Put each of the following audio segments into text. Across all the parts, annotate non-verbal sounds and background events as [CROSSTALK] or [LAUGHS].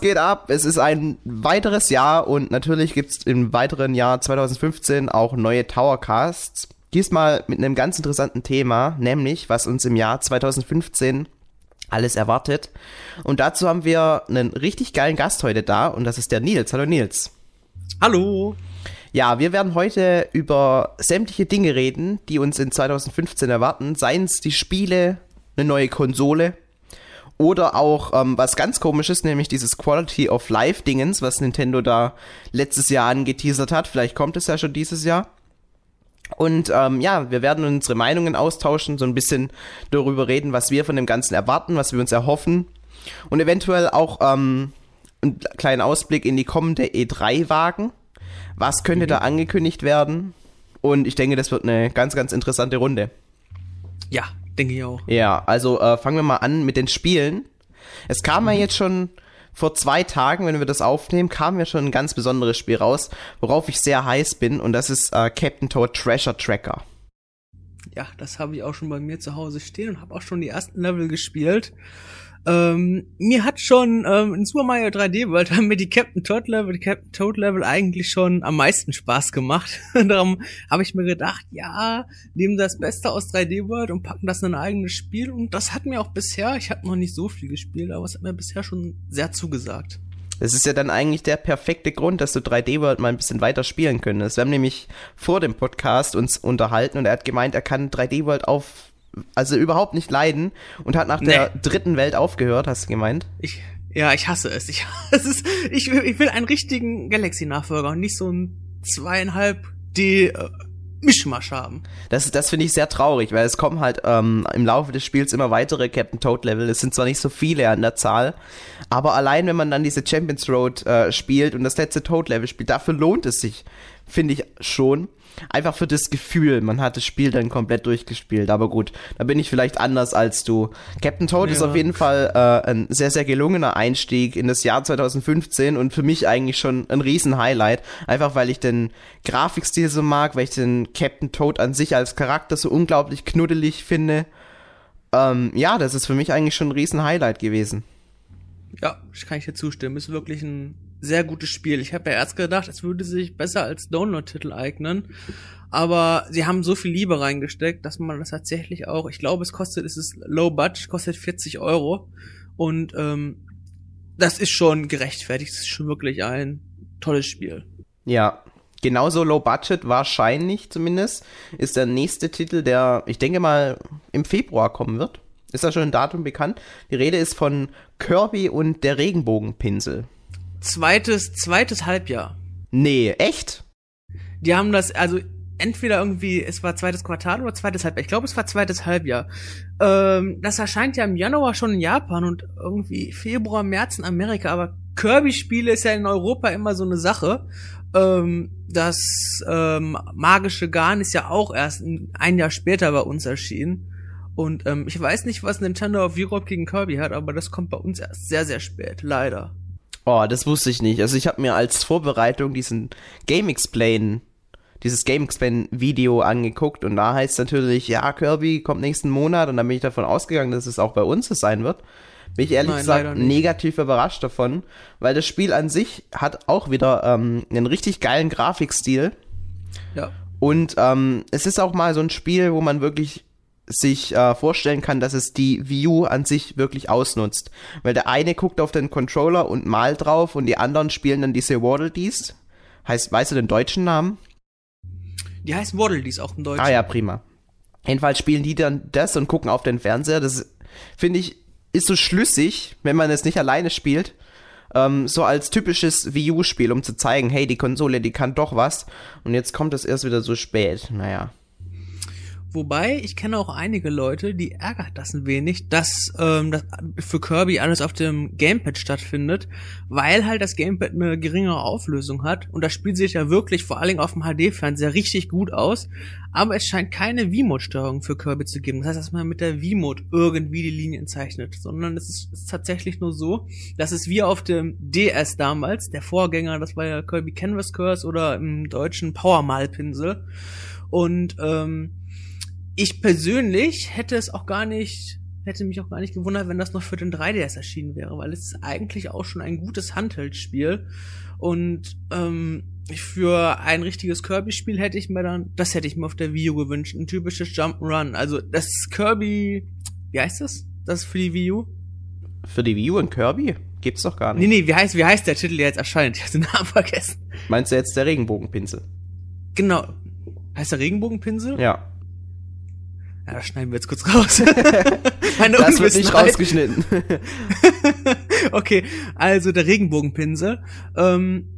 Was geht ab? Es ist ein weiteres Jahr und natürlich gibt's im weiteren Jahr 2015 auch neue Towercasts. Diesmal mit einem ganz interessanten Thema, nämlich was uns im Jahr 2015 alles erwartet. Und dazu haben wir einen richtig geilen Gast heute da und das ist der Nils. Hallo Nils. Hallo. Ja, wir werden heute über sämtliche Dinge reden, die uns in 2015 erwarten. Seien es die Spiele, eine neue Konsole oder auch ähm, was ganz komisches, nämlich dieses Quality of Life Dingens, was Nintendo da letztes Jahr angeteasert hat. Vielleicht kommt es ja schon dieses Jahr. Und ähm, ja, wir werden unsere Meinungen austauschen, so ein bisschen darüber reden, was wir von dem Ganzen erwarten, was wir uns erhoffen und eventuell auch ähm, einen kleinen Ausblick in die kommende E3 wagen. Was könnte mhm. da angekündigt werden? Und ich denke, das wird eine ganz, ganz interessante Runde. Ja, denke ich auch. Ja, also äh, fangen wir mal an mit den Spielen. Es kam mhm. ja jetzt schon vor zwei Tagen, wenn wir das aufnehmen, kam ja schon ein ganz besonderes Spiel raus, worauf ich sehr heiß bin, und das ist äh, Captain Toad Treasure Tracker. Ja, das habe ich auch schon bei mir zu Hause stehen und habe auch schon die ersten Level gespielt. Ähm, mir hat schon ähm, in Super Mario 3D World haben mir die Captain Toad Level, die Captain Toad Level eigentlich schon am meisten Spaß gemacht. [LAUGHS] Darum habe ich mir gedacht, ja, nehmen das Beste aus 3D World und packen das in ein eigenes Spiel. Und das hat mir auch bisher, ich habe noch nicht so viel gespielt, aber es hat mir bisher schon sehr zugesagt. Das ist ja dann eigentlich der perfekte Grund, dass du 3D World mal ein bisschen weiter spielen könntest. Wir haben nämlich vor dem Podcast uns unterhalten und er hat gemeint, er kann 3D World auf also überhaupt nicht leiden und hat nach nee. der dritten Welt aufgehört, hast du gemeint? Ich, ja, ich hasse es. Ich, es ist, ich, ich will einen richtigen Galaxy-Nachfolger und nicht so ein zweieinhalb D äh, Mischmasch haben. Das, das finde ich sehr traurig, weil es kommen halt ähm, im Laufe des Spiels immer weitere Captain Toad Level. Es sind zwar nicht so viele an der Zahl, aber allein wenn man dann diese Champions Road äh, spielt und das letzte Toad Level spielt, dafür lohnt es sich, finde ich schon einfach für das Gefühl, man hat das Spiel dann komplett durchgespielt. Aber gut, da bin ich vielleicht anders als du. Captain Toad ja. ist auf jeden Fall äh, ein sehr, sehr gelungener Einstieg in das Jahr 2015 und für mich eigentlich schon ein Riesen-Highlight. Einfach weil ich den Grafikstil so mag, weil ich den Captain Toad an sich als Charakter so unglaublich knuddelig finde. Ähm, ja, das ist für mich eigentlich schon ein Riesen-Highlight gewesen. Ja, ich kann ich dir zustimmen. Ist wirklich ein sehr gutes Spiel. Ich habe ja erst gedacht, es würde sich besser als Download-Titel eignen. Aber sie haben so viel Liebe reingesteckt, dass man das tatsächlich auch, ich glaube, es kostet, es ist low budget, kostet 40 Euro. Und ähm, das ist schon gerechtfertigt. Es ist schon wirklich ein tolles Spiel. Ja, genauso low budget, wahrscheinlich zumindest, ist der nächste Titel, der, ich denke mal, im Februar kommen wird. Ist da schon ein Datum bekannt? Die Rede ist von Kirby und der Regenbogenpinsel zweites, zweites Halbjahr. Nee, echt? Die haben das, also entweder irgendwie, es war zweites Quartal oder zweites Halbjahr. Ich glaube, es war zweites Halbjahr. Ähm, das erscheint ja im Januar schon in Japan und irgendwie Februar, März in Amerika. Aber Kirby-Spiele ist ja in Europa immer so eine Sache. Ähm, das ähm, magische Garn ist ja auch erst ein Jahr später bei uns erschienen. Und ähm, ich weiß nicht, was Nintendo of Europe gegen Kirby hat, aber das kommt bei uns erst sehr, sehr spät, leider. Oh, das wusste ich nicht. Also ich habe mir als Vorbereitung diesen Game Explain, dieses Game Explain Video angeguckt und da heißt natürlich, ja, Kirby kommt nächsten Monat und dann bin ich davon ausgegangen, dass es auch bei uns so sein wird. Bin ich ehrlich Nein, gesagt negativ überrascht davon, weil das Spiel an sich hat auch wieder ähm, einen richtig geilen Grafikstil. Ja. Und ähm, es ist auch mal so ein Spiel, wo man wirklich sich äh, vorstellen kann, dass es die View an sich wirklich ausnutzt. Weil der eine guckt auf den Controller und malt drauf und die anderen spielen dann diese Waddle Dees. Heißt, weißt du den deutschen Namen? Die heißen Waddle Dees auch im Deutschen. Ah ja, prima. Jedenfalls spielen die dann das und gucken auf den Fernseher. Das finde ich ist so schlüssig, wenn man es nicht alleine spielt. Ähm, so als typisches Wii U-Spiel, um zu zeigen, hey, die Konsole, die kann doch was. Und jetzt kommt es erst wieder so spät. Naja. Wobei, ich kenne auch einige Leute, die ärgert das ein wenig, dass ähm, das für Kirby alles auf dem Gamepad stattfindet, weil halt das Gamepad eine geringere Auflösung hat. Und das spielt sich ja wirklich vor allen Dingen auf dem HD-Fernseher richtig gut aus, aber es scheint keine V-Mode-Steuerung für Kirby zu geben. Das heißt, dass man mit der V-Mode irgendwie die Linien zeichnet, sondern es ist, ist tatsächlich nur so, dass es wie auf dem DS damals, der Vorgänger, das war ja Kirby Canvas Curse oder im deutschen Power Malpinsel und ähm, ich persönlich hätte es auch gar nicht hätte mich auch gar nicht gewundert, wenn das noch für den 3DS erschienen wäre, weil es ist eigentlich auch schon ein gutes Handheld-Spiel. Und ähm, für ein richtiges Kirby-Spiel hätte ich mir dann, das hätte ich mir auf der Wii U gewünscht, ein typisches Jump'n'Run. Also das Kirby, wie heißt das? Das ist für die Wii U? Für die Wii U und Kirby? Gibt's doch gar nicht. Nee, nee, wie heißt, wie heißt der Titel, der jetzt erscheint? [LAUGHS] Ich habe den Namen vergessen. Meinst du jetzt der Regenbogenpinsel? Genau. Heißt der Regenbogenpinsel? Ja. Ja, das schneiden wir jetzt kurz raus. [LAUGHS] Meine das wird nicht rausgeschnitten. [LAUGHS] okay, also der Regenbogenpinsel. Ähm,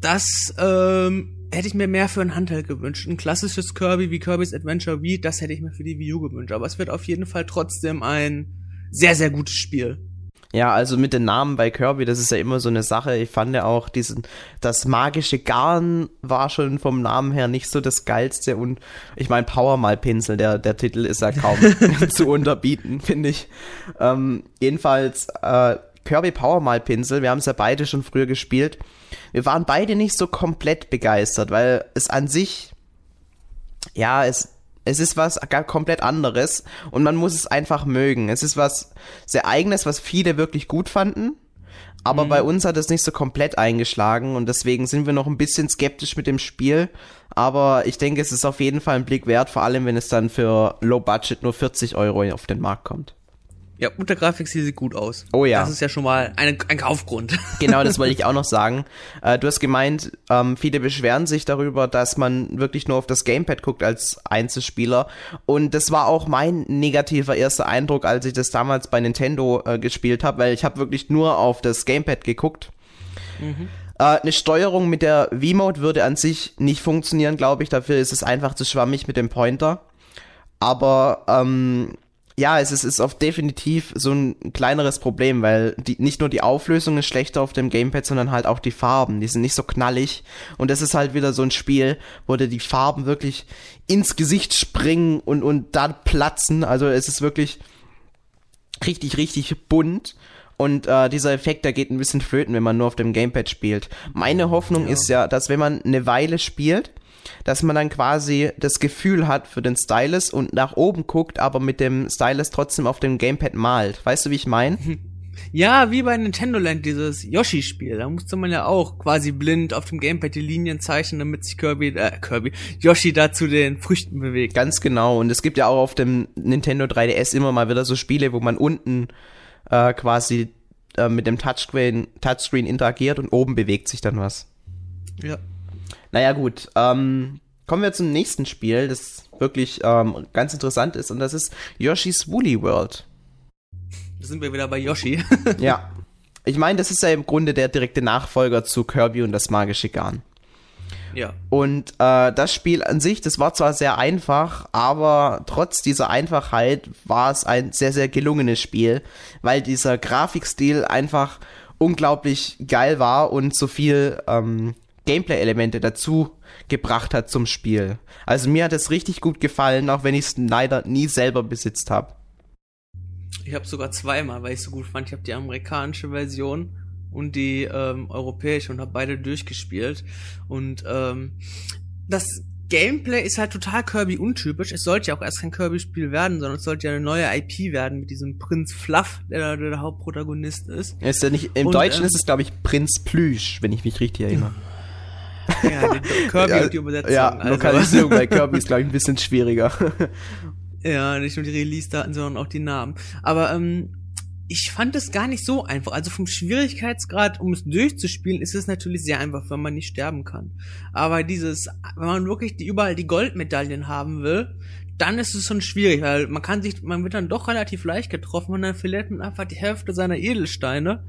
das ähm, hätte ich mir mehr für ein Handheld gewünscht. Ein klassisches Kirby wie Kirby's Adventure Wii, das hätte ich mir für die Wii U gewünscht. Aber es wird auf jeden Fall trotzdem ein sehr, sehr gutes Spiel. Ja, also mit den Namen bei Kirby, das ist ja immer so eine Sache. Ich fand ja auch diesen, das magische Garn war schon vom Namen her nicht so das geilste und ich meine Power Mal Pinsel, der, der Titel ist ja kaum [LAUGHS] zu unterbieten, finde ich. Ähm, jedenfalls, äh, Kirby Power Mal Pinsel, wir haben es ja beide schon früher gespielt. Wir waren beide nicht so komplett begeistert, weil es an sich, ja, es, es ist was komplett anderes und man muss es einfach mögen. Es ist was sehr eigenes, was viele wirklich gut fanden. Aber mhm. bei uns hat es nicht so komplett eingeschlagen und deswegen sind wir noch ein bisschen skeptisch mit dem Spiel. Aber ich denke, es ist auf jeden Fall ein Blick wert, vor allem wenn es dann für Low Budget nur 40 Euro auf den Markt kommt. Ja, und der Grafikstil sieht gut aus. Oh ja. Das ist ja schon mal ein, ein Kaufgrund. [LAUGHS] Genau, das wollte ich auch noch sagen. Äh, du hast gemeint, ähm, viele beschweren sich darüber, dass man wirklich nur auf das Gamepad guckt als Einzelspieler. Und das war auch mein negativer erster Eindruck, als ich das damals bei Nintendo äh, gespielt habe, weil ich habe wirklich nur auf das Gamepad geguckt. Mhm. Äh, eine Steuerung mit der V-Mode würde an sich nicht funktionieren, glaube ich. Dafür ist es einfach zu schwammig mit dem Pointer. Aber ähm, ja, es ist, ist auf definitiv so ein kleineres Problem, weil die, nicht nur die Auflösung ist schlechter auf dem Gamepad, sondern halt auch die Farben. Die sind nicht so knallig. Und das ist halt wieder so ein Spiel, wo dir die Farben wirklich ins Gesicht springen und, und dann platzen. Also es ist wirklich richtig, richtig bunt. Und äh, dieser Effekt, der geht ein bisschen flöten, wenn man nur auf dem Gamepad spielt. Meine Hoffnung ja. ist ja, dass wenn man eine Weile spielt, dass man dann quasi das Gefühl hat für den Stylus und nach oben guckt, aber mit dem Stylus trotzdem auf dem Gamepad malt. Weißt du, wie ich meine? [LAUGHS] Ja, wie bei Nintendo Land, dieses Yoshi-Spiel. Da musste man ja auch quasi blind auf dem Gamepad die Linien zeichnen, damit sich Kirby, äh, Kirby, Yoshi da zu den Früchten bewegt. Ganz genau. Und es gibt ja auch auf dem Nintendo 3DS immer mal wieder so Spiele, wo man unten äh, quasi äh, mit dem Touchscreen, Touchscreen interagiert und oben bewegt sich dann was. Ja. Naja, gut. Ähm, kommen wir zum nächsten Spiel, das wirklich ähm, ganz interessant ist, und das ist Yoshi's Woolly World. Da sind wir wieder bei Yoshi. [LAUGHS] ja. Ich meine, das ist ja im Grunde der direkte Nachfolger zu Kirby und das magische Garn. Ja. Und äh, das Spiel an sich, das war zwar sehr einfach, aber trotz dieser Einfachheit war es ein sehr, sehr gelungenes Spiel, weil dieser Grafikstil einfach unglaublich geil war und so viel ähm, Gameplay-Elemente dazu gebracht hat zum Spiel. Also mir hat es richtig gut gefallen, auch wenn ich es leider nie selber besitzt habe. Ich habe sogar zweimal, weil ich es so gut fand. Ich habe die amerikanische Version und die ähm, europäische und habe beide durchgespielt. Und ähm, das Gameplay ist halt total Kirby untypisch. Es sollte ja auch erst kein Kirby-Spiel werden, sondern es sollte ja eine neue IP werden mit diesem Prinz Fluff, der, der, der Hauptprotagonist ist. ist ja nicht, Im und, Deutschen ähm, ist es, glaube ich, Prinz Plüsch, wenn ich mich richtig erinnere. Ja, [LAUGHS] Kirby ja, und die Übersetzung. Ja, also. Lokalisierung bei Kirby ist, glaube ich, ein bisschen schwieriger. [LAUGHS] ja, nicht nur die Release-Daten, sondern auch die Namen. Aber ähm, ich fand es gar nicht so einfach. Also vom Schwierigkeitsgrad, um es durchzuspielen, ist es natürlich sehr einfach, wenn man nicht sterben kann. Aber dieses, wenn man wirklich die, überall die Goldmedaillen haben will, dann ist es schon schwierig, weil man kann sich, man wird dann doch relativ leicht getroffen und dann verliert man einfach die Hälfte seiner Edelsteine.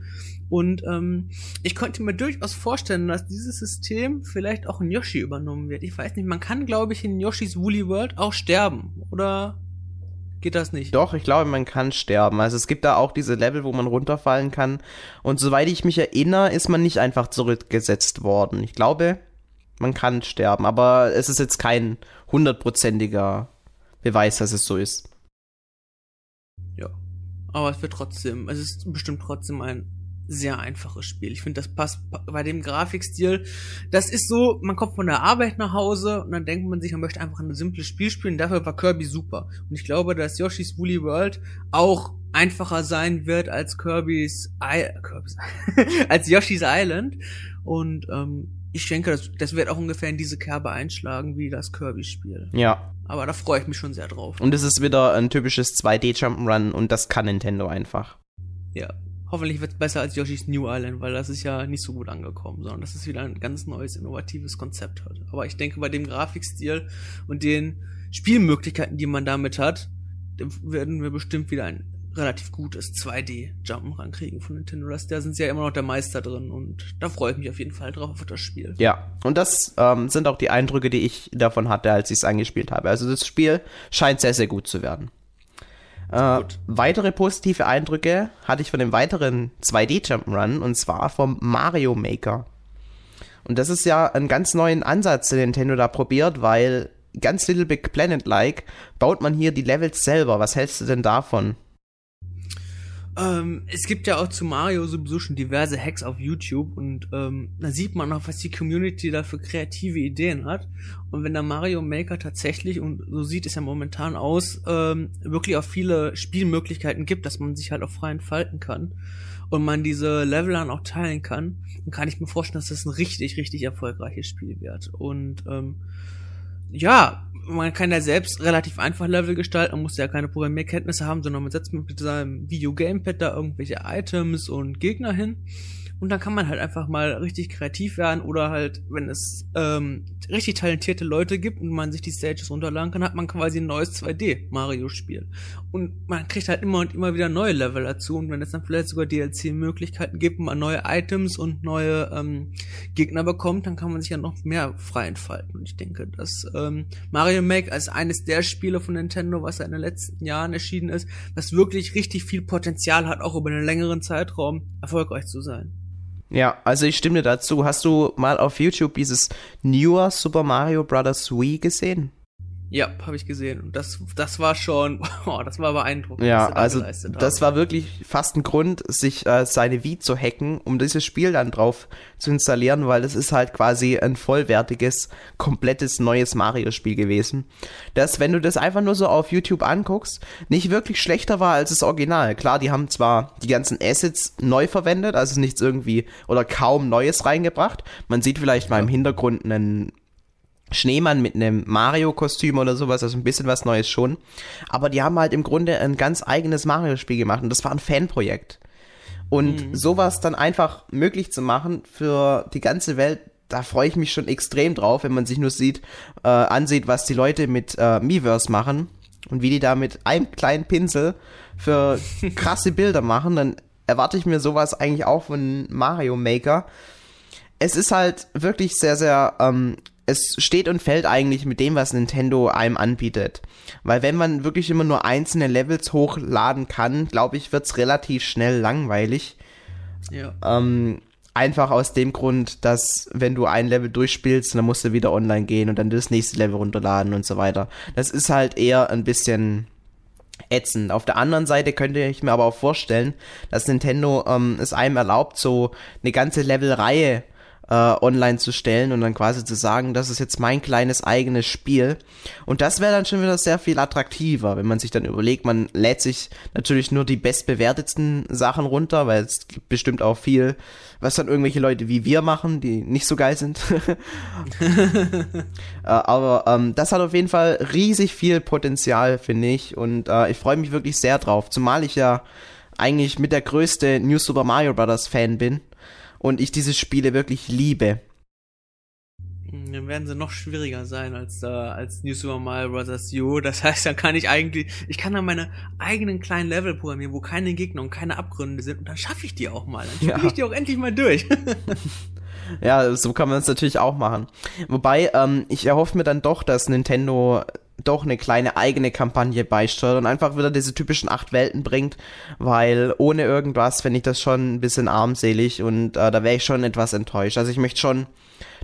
Und ähm, ich könnte mir durchaus vorstellen, dass dieses System vielleicht auch in Yoshi übernommen wird. Ich weiß nicht, man kann, glaube ich, in Yoshis Woolly World auch sterben. Oder geht das nicht? Doch, ich glaube, man kann sterben. Also es gibt da auch diese Level, wo man runterfallen kann. Und soweit ich mich erinnere, ist man nicht einfach zurückgesetzt worden. Ich glaube, man kann sterben. Aber es ist jetzt kein hundertprozentiger Beweis, dass es so ist. Ja. Aber es wird trotzdem, es ist bestimmt trotzdem ein sehr einfaches Spiel. Ich finde, das passt bei dem Grafikstil. Das ist so, man kommt von der Arbeit nach Hause und dann denkt man sich, man möchte einfach ein simples Spiel spielen. Dafür war Kirby super. Und ich glaube, dass Yoshi's Woolly World auch einfacher sein wird als Kirby's, I Kirby's [LAUGHS] als Yoshi's Island. Und ähm, ich denke, das, das wird auch ungefähr in diese Kerbe einschlagen wie das Kirby-Spiel. Ja. Aber da freue ich mich schon sehr drauf. Und es ist wieder ein typisches 2D Jump'n'Run und das kann Nintendo einfach. Ja. Hoffentlich wird es besser als Yoshi's New Island, weil das ist ja nicht so gut angekommen, sondern das ist wieder ein ganz neues, innovatives Konzept hat. Aber ich denke, bei dem Grafikstil und den Spielmöglichkeiten, die man damit hat, werden wir bestimmt wieder ein relativ gutes 2D-Jumpen rankriegen von Nintendo. Das, da sind sie ja immer noch der Meister drin und da freue ich mich auf jeden Fall drauf auf das Spiel. Ja, und das ähm, sind auch die Eindrücke, die ich davon hatte, als ich es angespielt habe. Also das Spiel scheint sehr, sehr gut zu werden. Äh, weitere positive Eindrücke hatte ich von dem weiteren 2D Jump'n'Run und zwar vom Mario Maker. Und das ist ja ein ganz neuen Ansatz, den Nintendo da probiert, weil ganz Little Big Planet-like baut man hier die Levels selber. Was hältst du denn davon? Ähm, es gibt ja auch zu Mario sowieso schon diverse Hacks auf YouTube und ähm, da sieht man auch, was die Community da für kreative Ideen hat. Und wenn der Mario Maker tatsächlich, und so sieht es ja momentan aus, ähm, wirklich auch viele Spielmöglichkeiten gibt, dass man sich halt auch frei entfalten kann und man diese Level dann auch teilen kann, dann kann ich mir vorstellen, dass das ein richtig, richtig erfolgreiches Spiel wird. Und ähm, ja, man kann ja selbst relativ einfach Level gestalten, man muss ja keine Programmierkenntnisse haben, sondern man setzt mit seinem Video-Gamepad da irgendwelche Items und Gegner hin und dann kann man halt einfach mal richtig kreativ werden oder halt, wenn es ähm, richtig talentierte Leute gibt und man sich die Stages runterladen kann, hat man quasi ein neues 2D-Mario-Spiel. Und man kriegt halt immer und immer wieder neue Level dazu. Und wenn es dann vielleicht sogar DLC-Möglichkeiten gibt, man neue Items und neue ähm, Gegner bekommt, dann kann man sich ja noch mehr frei entfalten. Und ich denke, dass ähm, Mario Make als eines der Spiele von Nintendo, was ja in den letzten Jahren erschienen ist, was wirklich richtig viel Potenzial hat, auch über einen längeren Zeitraum erfolgreich zu sein. Ja, also ich stimme dir dazu. Hast du mal auf YouTube dieses Newer Super Mario Bros. Wii gesehen? Ja, habe ich gesehen. Und das, das war schon, [LAUGHS] oh, das war beeindruckend. Ja, da also das war wirklich fast ein Grund, sich äh, seine Wii zu hacken, um dieses Spiel dann drauf zu installieren, weil das ist halt quasi ein vollwertiges, komplettes neues Mario-Spiel gewesen. Das, wenn du das einfach nur so auf YouTube anguckst, nicht wirklich schlechter war als das Original. Klar, die haben zwar die ganzen Assets neu verwendet, also nichts irgendwie oder kaum Neues reingebracht. Man sieht vielleicht mal im Hintergrund einen Schneemann mit einem Mario-Kostüm oder sowas, also ein bisschen was Neues schon. Aber die haben halt im Grunde ein ganz eigenes Mario-Spiel gemacht und das war ein Fanprojekt. Und mhm. sowas dann einfach möglich zu machen für die ganze Welt, da freue ich mich schon extrem drauf, wenn man sich nur sieht, äh, ansieht, was die Leute mit äh, Miiverse machen und wie die da mit einem kleinen Pinsel für [LAUGHS] krasse Bilder machen, dann erwarte ich mir sowas eigentlich auch von Mario Maker. Es ist halt wirklich sehr, sehr ähm, es steht und fällt eigentlich mit dem, was Nintendo einem anbietet. Weil wenn man wirklich immer nur einzelne Levels hochladen kann, glaube ich, wird's relativ schnell langweilig. Ja. Ähm, einfach aus dem Grund, dass wenn du ein Level durchspielst, dann musst du wieder online gehen und dann das nächste Level runterladen und so weiter. Das ist halt eher ein bisschen ätzend. Auf der anderen Seite könnte ich mir aber auch vorstellen, dass Nintendo ähm, es einem erlaubt, so eine ganze Levelreihe äh, online zu stellen und dann quasi zu sagen, das ist jetzt mein kleines eigenes Spiel. Und das wäre dann schon wieder sehr viel attraktiver, wenn man sich dann überlegt, man lädt sich natürlich nur die bestbewertetsten Sachen runter, weil es gibt bestimmt auch viel, was dann irgendwelche Leute wie wir machen, die nicht so geil sind. [LAUGHS] [LAUGHS] äh, aber ähm, das hat auf jeden Fall riesig viel Potenzial, finde ich. Und äh, ich freue mich wirklich sehr drauf, zumal ich ja eigentlich mit der größte New Super Mario Bros. Fan bin und ich diese Spiele wirklich liebe. Dann werden sie noch schwieriger sein als, äh, als New Super Mario Bros. U. Das heißt, dann kann ich eigentlich, ich kann dann meine eigenen kleinen Level programmieren, wo keine Gegner und keine Abgründe sind und dann schaffe ich die auch mal. Dann spiele ja. ich die auch endlich mal durch. [LAUGHS] ja, so kann man es natürlich auch machen. Wobei, ähm, ich erhoffe mir dann doch, dass Nintendo doch eine kleine eigene Kampagne beisteuert und einfach wieder diese typischen acht Welten bringt, weil ohne irgendwas finde ich das schon ein bisschen armselig und äh, da wäre ich schon etwas enttäuscht. Also ich möchte schon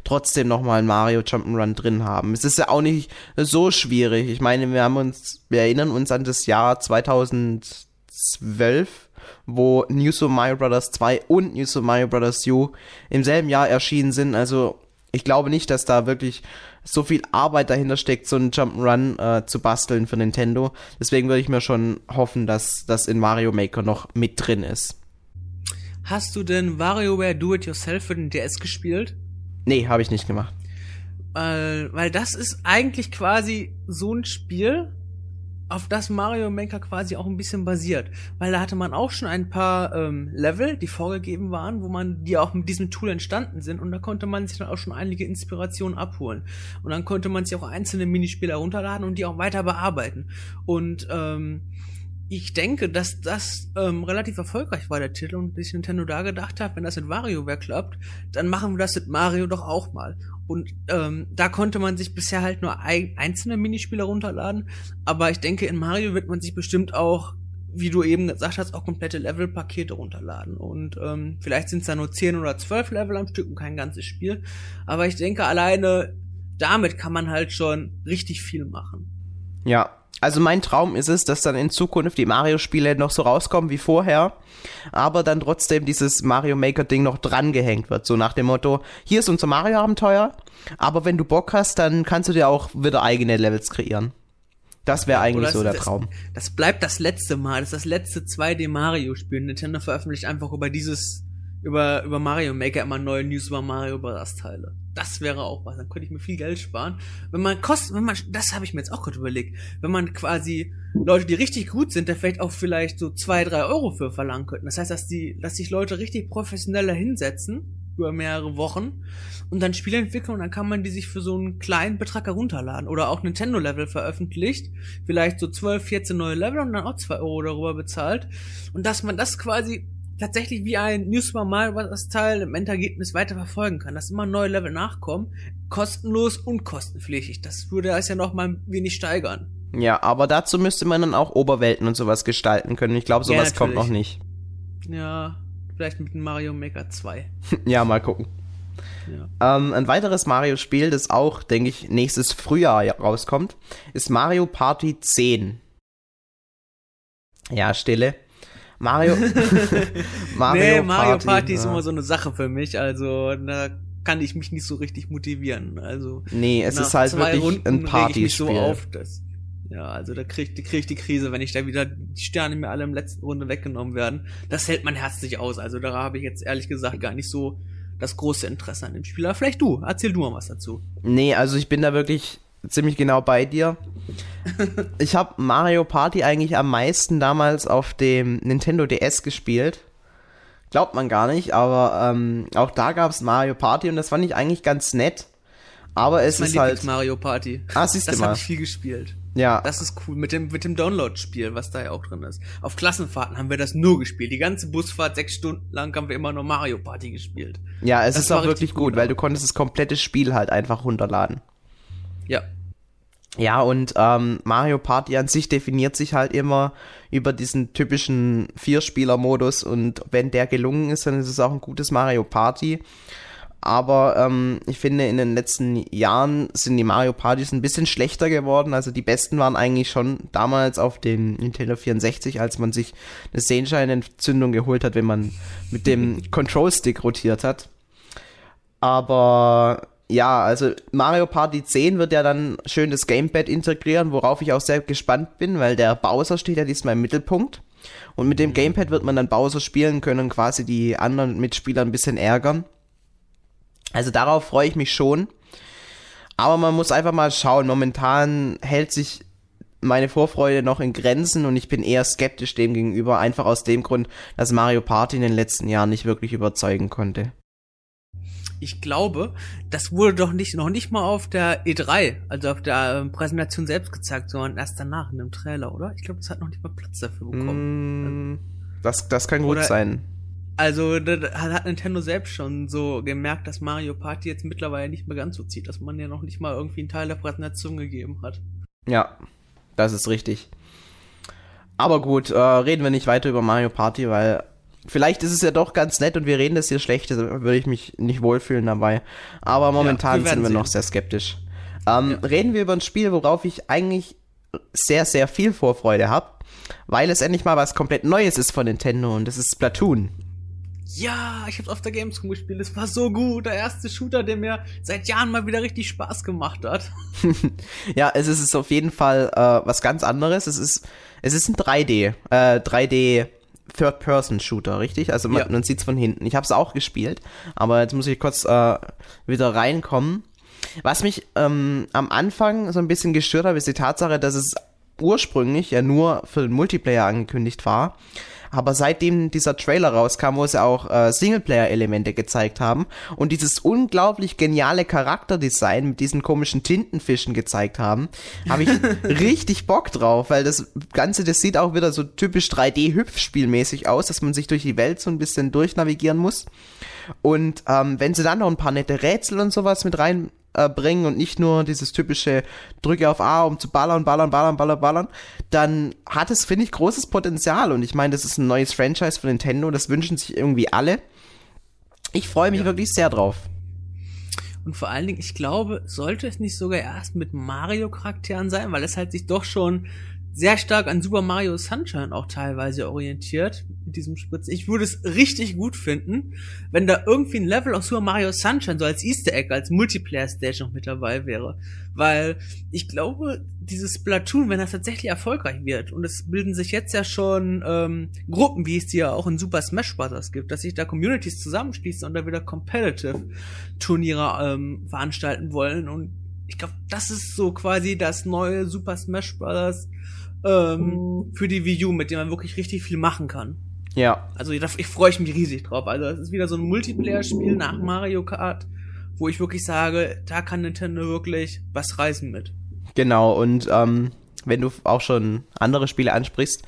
trotzdem nochmal Mario Jump'n'Run drin haben. Es ist ja auch nicht so schwierig. Ich meine, wir haben uns, wir erinnern uns an das Jahr 2012 wo New Super Mario Bros. 2 und New Super Mario Bros. U im selben Jahr erschienen sind. Also ich glaube nicht, dass da wirklich so viel Arbeit dahinter steckt, so einen Jump'n'Run äh, zu basteln für Nintendo. Deswegen würde ich mir schon hoffen, dass das in Mario Maker noch mit drin ist. Hast du denn WarioWare Do It Yourself für den DS gespielt? Nee, habe ich nicht gemacht. Äh, weil das ist eigentlich quasi so ein Spiel, auf das Mario Maker quasi auch ein bisschen basiert. Weil da hatte man auch schon ein paar ähm, Level, die vorgegeben waren, wo man, die auch mit diesem Tool entstanden sind und da konnte man sich dann auch schon einige Inspirationen abholen. Und dann konnte man sich auch einzelne Minispiele herunterladen und die auch weiter bearbeiten. Und ähm, ich denke, dass das ähm, relativ erfolgreich war, der Titel, und sich Nintendo da gedacht hat, wenn das mit WarioWare klappt, dann machen wir das mit Mario doch auch mal. Und ähm, da konnte man sich bisher halt nur ein, einzelne Minispiele runterladen, aber ich denke, in Mario wird man sich bestimmt auch, wie du eben gesagt hast, auch komplette Levelpakete runterladen. Und ähm, vielleicht sind es da nur 10 oder 12 Level am Stück und kein ganzes Spiel. Aber ich denke, alleine damit kann man halt schon richtig viel machen. Ja, also mein Traum ist es, dass dann in Zukunft die Mario-Spiele noch so rauskommen wie vorher, aber dann trotzdem dieses Mario Maker-Ding noch drangehängt wird. So nach dem Motto, hier ist unser Mario-Abenteuer, aber wenn du Bock hast, dann kannst du dir auch wieder eigene Levels kreieren. Das wäre eigentlich das, so der das, Traum. Das bleibt das letzte Mal, das ist das letzte 2D-Mario-Spiel. Nintendo veröffentlicht einfach über dieses über, über Mario Maker immer neue News über Mario Bros. Teile. Das wäre auch was. Dann könnte ich mir viel Geld sparen. Wenn man kosten, wenn man, das habe ich mir jetzt auch gerade überlegt. Wenn man quasi Leute, die richtig gut sind, da vielleicht auch vielleicht so zwei, drei Euro für verlangen könnten. Das heißt, dass die, dass sich Leute richtig professioneller hinsetzen über mehrere Wochen und dann Spiele entwickeln und dann kann man die sich für so einen kleinen Betrag herunterladen. Oder auch Nintendo Level veröffentlicht. Vielleicht so 12, 14 neue Level und dann auch zwei Euro darüber bezahlt. Und dass man das quasi tatsächlich wie ein New Super Mario Bros. Teil im Endergebnis weiter verfolgen kann, dass immer neue Level nachkommen, kostenlos und kostenpflichtig. Das würde es ja noch mal ein wenig steigern. Ja, aber dazu müsste man dann auch Oberwelten und sowas gestalten können. Ich glaube, sowas ja, kommt noch nicht. Ja, vielleicht mit Mario Maker 2. [LAUGHS] ja, mal gucken. Ja. Ähm, ein weiteres Mario-Spiel, das auch, denke ich, nächstes Frühjahr rauskommt, ist Mario Party 10. Ja, Stille. Mario. [LAUGHS] Mario, nee, Mario Party, Party ist ja. immer so eine Sache für mich. Also da kann ich mich nicht so richtig motivieren. Also nee, es ist halt wirklich Runden ein Partyspiel. so auf, dass, ja, also da krieg, krieg ich die Krise, wenn ich da wieder die Sterne mir alle im letzten Runde weggenommen werden. Das hält mein Herz nicht aus. Also da habe ich jetzt ehrlich gesagt gar nicht so das große Interesse an dem Spiel. Aber vielleicht du, erzähl du mal was dazu. Nee, also ich bin da wirklich ziemlich genau bei dir. [LAUGHS] ich habe Mario Party eigentlich am meisten damals auf dem Nintendo DS gespielt. Glaubt man gar nicht, aber ähm, auch da gab es Mario Party und das fand ich eigentlich ganz nett. Aber es ist, ist halt Mario Party. Ah, siehst das du mal. habe ich viel gespielt. Ja. Das ist cool mit dem mit dem Download-Spiel, was da ja auch drin ist. Auf Klassenfahrten haben wir das nur gespielt. Die ganze Busfahrt sechs Stunden lang haben wir immer nur Mario Party gespielt. Ja, es das ist auch wirklich gut, gut, weil du konntest das komplette Spiel halt einfach runterladen. Ja, ja, und ähm, Mario Party an sich definiert sich halt immer über diesen typischen Vierspieler-Modus und wenn der gelungen ist, dann ist es auch ein gutes Mario Party. Aber ähm, ich finde, in den letzten Jahren sind die Mario Partys ein bisschen schlechter geworden. Also die besten waren eigentlich schon damals auf dem Nintendo 64, als man sich eine Sehenscheinentzündung geholt hat, wenn man mit dem [LAUGHS] Control Stick rotiert hat. Aber ja, also Mario Party 10 wird ja dann schön das Gamepad integrieren, worauf ich auch sehr gespannt bin, weil der Bowser steht ja diesmal im Mittelpunkt. Und mit dem mhm. Gamepad wird man dann Bowser spielen können und quasi die anderen Mitspieler ein bisschen ärgern. Also darauf freue ich mich schon. Aber man muss einfach mal schauen. Momentan hält sich meine Vorfreude noch in Grenzen und ich bin eher skeptisch dem gegenüber, einfach aus dem Grund, dass Mario Party in den letzten Jahren nicht wirklich überzeugen konnte ich glaube, das wurde doch nicht noch nicht mal auf der E3, also auf der äh, Präsentation selbst gezeigt, sondern erst danach in einem Trailer, oder? Ich glaube, das hat noch nicht mal Platz dafür bekommen. Mm, das, das kann gut oder, sein. Also da hat Nintendo selbst schon so gemerkt, dass Mario Party jetzt mittlerweile nicht mehr ganz so zieht, dass man ja noch nicht mal irgendwie einen Teil der Präsentation gegeben hat. Ja, das ist richtig. Aber gut, äh, reden wir nicht weiter über Mario Party, weil Vielleicht ist es ja doch ganz nett und wir reden das hier schlecht, da würde ich mich nicht wohlfühlen dabei. Aber momentan ja, wir sind wir sehen. noch sehr skeptisch. Ähm, ja. Reden wir über ein Spiel, worauf ich eigentlich sehr, sehr viel Vorfreude habe, weil es endlich mal was komplett Neues ist von Nintendo und das ist Splatoon. Ja, ich hab's auf der Gamescom gespielt. Es war so gut. Der erste Shooter, der mir seit Jahren mal wieder richtig Spaß gemacht hat. [LAUGHS] ja, es ist auf jeden Fall äh, was ganz anderes. Es ist, es ist ein 3D, äh, 3D Third-Person-Shooter, richtig? Also man, ja. man sieht's von hinten. Ich habe es auch gespielt, aber jetzt muss ich kurz äh, wieder reinkommen. Was mich ähm, am Anfang so ein bisschen gestört hat, ist die Tatsache, dass es ursprünglich ja nur für den Multiplayer angekündigt war. Aber seitdem dieser Trailer rauskam, wo sie auch äh, Singleplayer-Elemente gezeigt haben und dieses unglaublich geniale Charakterdesign mit diesen komischen Tintenfischen gezeigt haben, habe ich [LAUGHS] richtig Bock drauf, weil das Ganze, das sieht auch wieder so typisch 3D-Hüpfspielmäßig aus, dass man sich durch die Welt so ein bisschen durchnavigieren muss. Und ähm, wenn sie dann noch ein paar nette Rätsel und sowas mit rein äh, bringen und nicht nur dieses typische Drücke auf A, um zu ballern, ballern, ballern, ballern, ballern, dann hat es, finde ich, großes Potenzial. Und ich meine, das ist ein neues Franchise von Nintendo, das wünschen sich irgendwie alle. Ich freue mich ja. wirklich sehr drauf. Und vor allen Dingen, ich glaube, sollte es nicht sogar erst mit Mario-Charakteren sein, weil es halt sich doch schon sehr stark an Super Mario Sunshine auch teilweise orientiert mit diesem Spritz. Ich würde es richtig gut finden, wenn da irgendwie ein Level aus Super Mario Sunshine so als Easter Egg, als Multiplayer Stage noch mit dabei wäre. Weil ich glaube, dieses Splatoon, wenn das tatsächlich erfolgreich wird, und es bilden sich jetzt ja schon ähm, Gruppen, wie es die ja auch in Super Smash Bros. gibt, dass sich da Communities zusammenschließen und da wieder Competitive Turniere ähm, veranstalten wollen. Und ich glaube, das ist so quasi das neue Super Smash Bros ähm, mhm. für die Wii U, mit dem man wirklich richtig viel machen kann. Ja. Also ich, ich freue mich riesig drauf. Also es ist wieder so ein Multiplayer-Spiel nach Mario Kart, wo ich wirklich sage, da kann Nintendo wirklich was reißen mit. Genau, und ähm, wenn du auch schon andere Spiele ansprichst,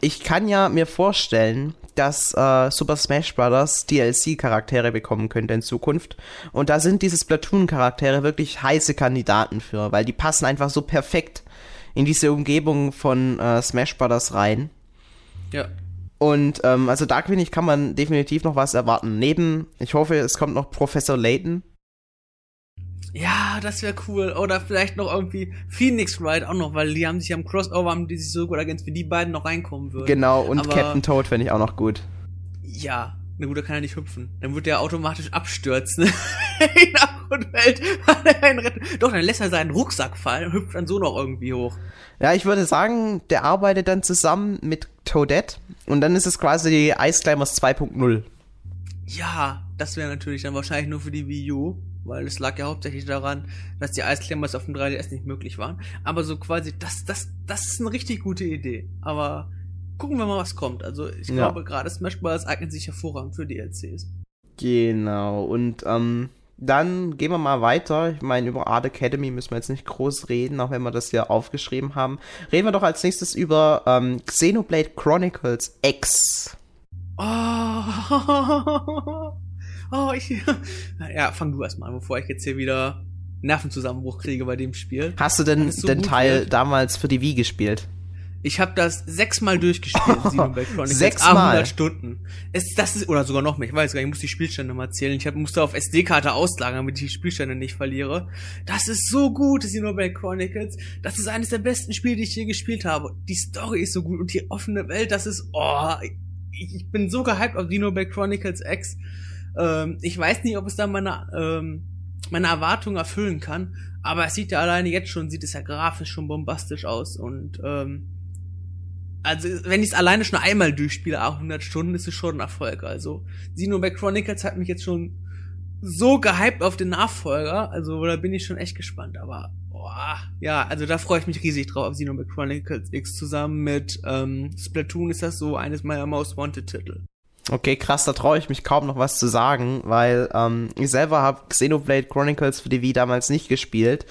ich kann ja mir vorstellen, dass äh, Super Smash Bros. DLC-Charaktere bekommen könnte in Zukunft. Und da sind diese Splatoon-Charaktere wirklich heiße Kandidaten für, weil die passen einfach so perfekt in diese Umgebung von äh, Smash Brothers rein. Ja. Und ähm, also da finde ich, kann man definitiv noch was erwarten. Neben, ich hoffe, es kommt noch Professor Layton. Ja, das wäre cool. Oder vielleicht noch irgendwie Phoenix Wright auch noch, weil die haben sich am Crossover, haben die sich so gut ergänzt, wie die beiden noch reinkommen würden. Genau, und Aber, Captain Toad fände ich auch noch gut. Ja, na gut, da kann er nicht hüpfen. Dann wird er automatisch abstürzen. [LAUGHS] der [LAUGHS] Abgrundwelt. Doch, dann lässt er seinen Rucksack fallen und hüpft dann so noch irgendwie hoch. Ja, ich würde sagen, der arbeitet dann zusammen mit Toadette und dann ist es quasi die Ice Climbers 2.0. Ja, das wäre natürlich dann wahrscheinlich nur für die Wii U, weil es lag ja hauptsächlich daran, dass die Ice Climbers auf dem 3DS nicht möglich waren. Aber so quasi, das, das, das ist eine richtig gute Idee. Aber gucken wir mal, was kommt. Also ich ja. glaube, gerade Smash Bros. eignet sich hervorragend für DLCs. Genau, und ähm, dann gehen wir mal weiter. Ich meine, über Art Academy müssen wir jetzt nicht groß reden, auch wenn wir das hier aufgeschrieben haben. Reden wir doch als nächstes über ähm, Xenoblade Chronicles X. Oh, [LAUGHS] oh ich. Ja, fang du erst mal an, bevor ich jetzt hier wieder Nervenzusammenbruch kriege bei dem Spiel. Hast du denn so den Teil wird? damals für die Wii gespielt? Ich habe das sechsmal durchgespielt, [LAUGHS] Xenoblade Chronicles. Sechsmal? 100 Stunden. Es, das ist, oder sogar noch mehr, ich weiß gar nicht, ich muss die Spielstände mal zählen. Ich hab, musste auf SD-Karte auslagern, damit ich die Spielstände nicht verliere. Das ist so gut, Xenoblade Chronicles. Das ist eines der besten Spiele, die ich je gespielt habe. Die Story ist so gut und die offene Welt, das ist, oh, ich, ich bin so gehypt auf Xenoblade Chronicles X. Ähm, ich weiß nicht, ob es da meine, ähm, meine Erwartungen erfüllen kann, aber es sieht ja alleine jetzt schon, sieht es ja grafisch schon bombastisch aus und, ähm, also wenn ich es alleine schon einmal durchspiele, auch 100 Stunden, ist es schon ein Erfolg. Also Xenoblade Chronicles hat mich jetzt schon so gehypt auf den Nachfolger, also da bin ich schon echt gespannt. Aber boah, ja, also da freue ich mich riesig drauf auf Xenoblade Chronicles X zusammen mit ähm, Splatoon ist das so eines meiner Most Wanted Titel. Okay, krass, da traue ich mich kaum noch was zu sagen, weil ähm, ich selber habe Xenoblade Chronicles für die Wii damals nicht gespielt.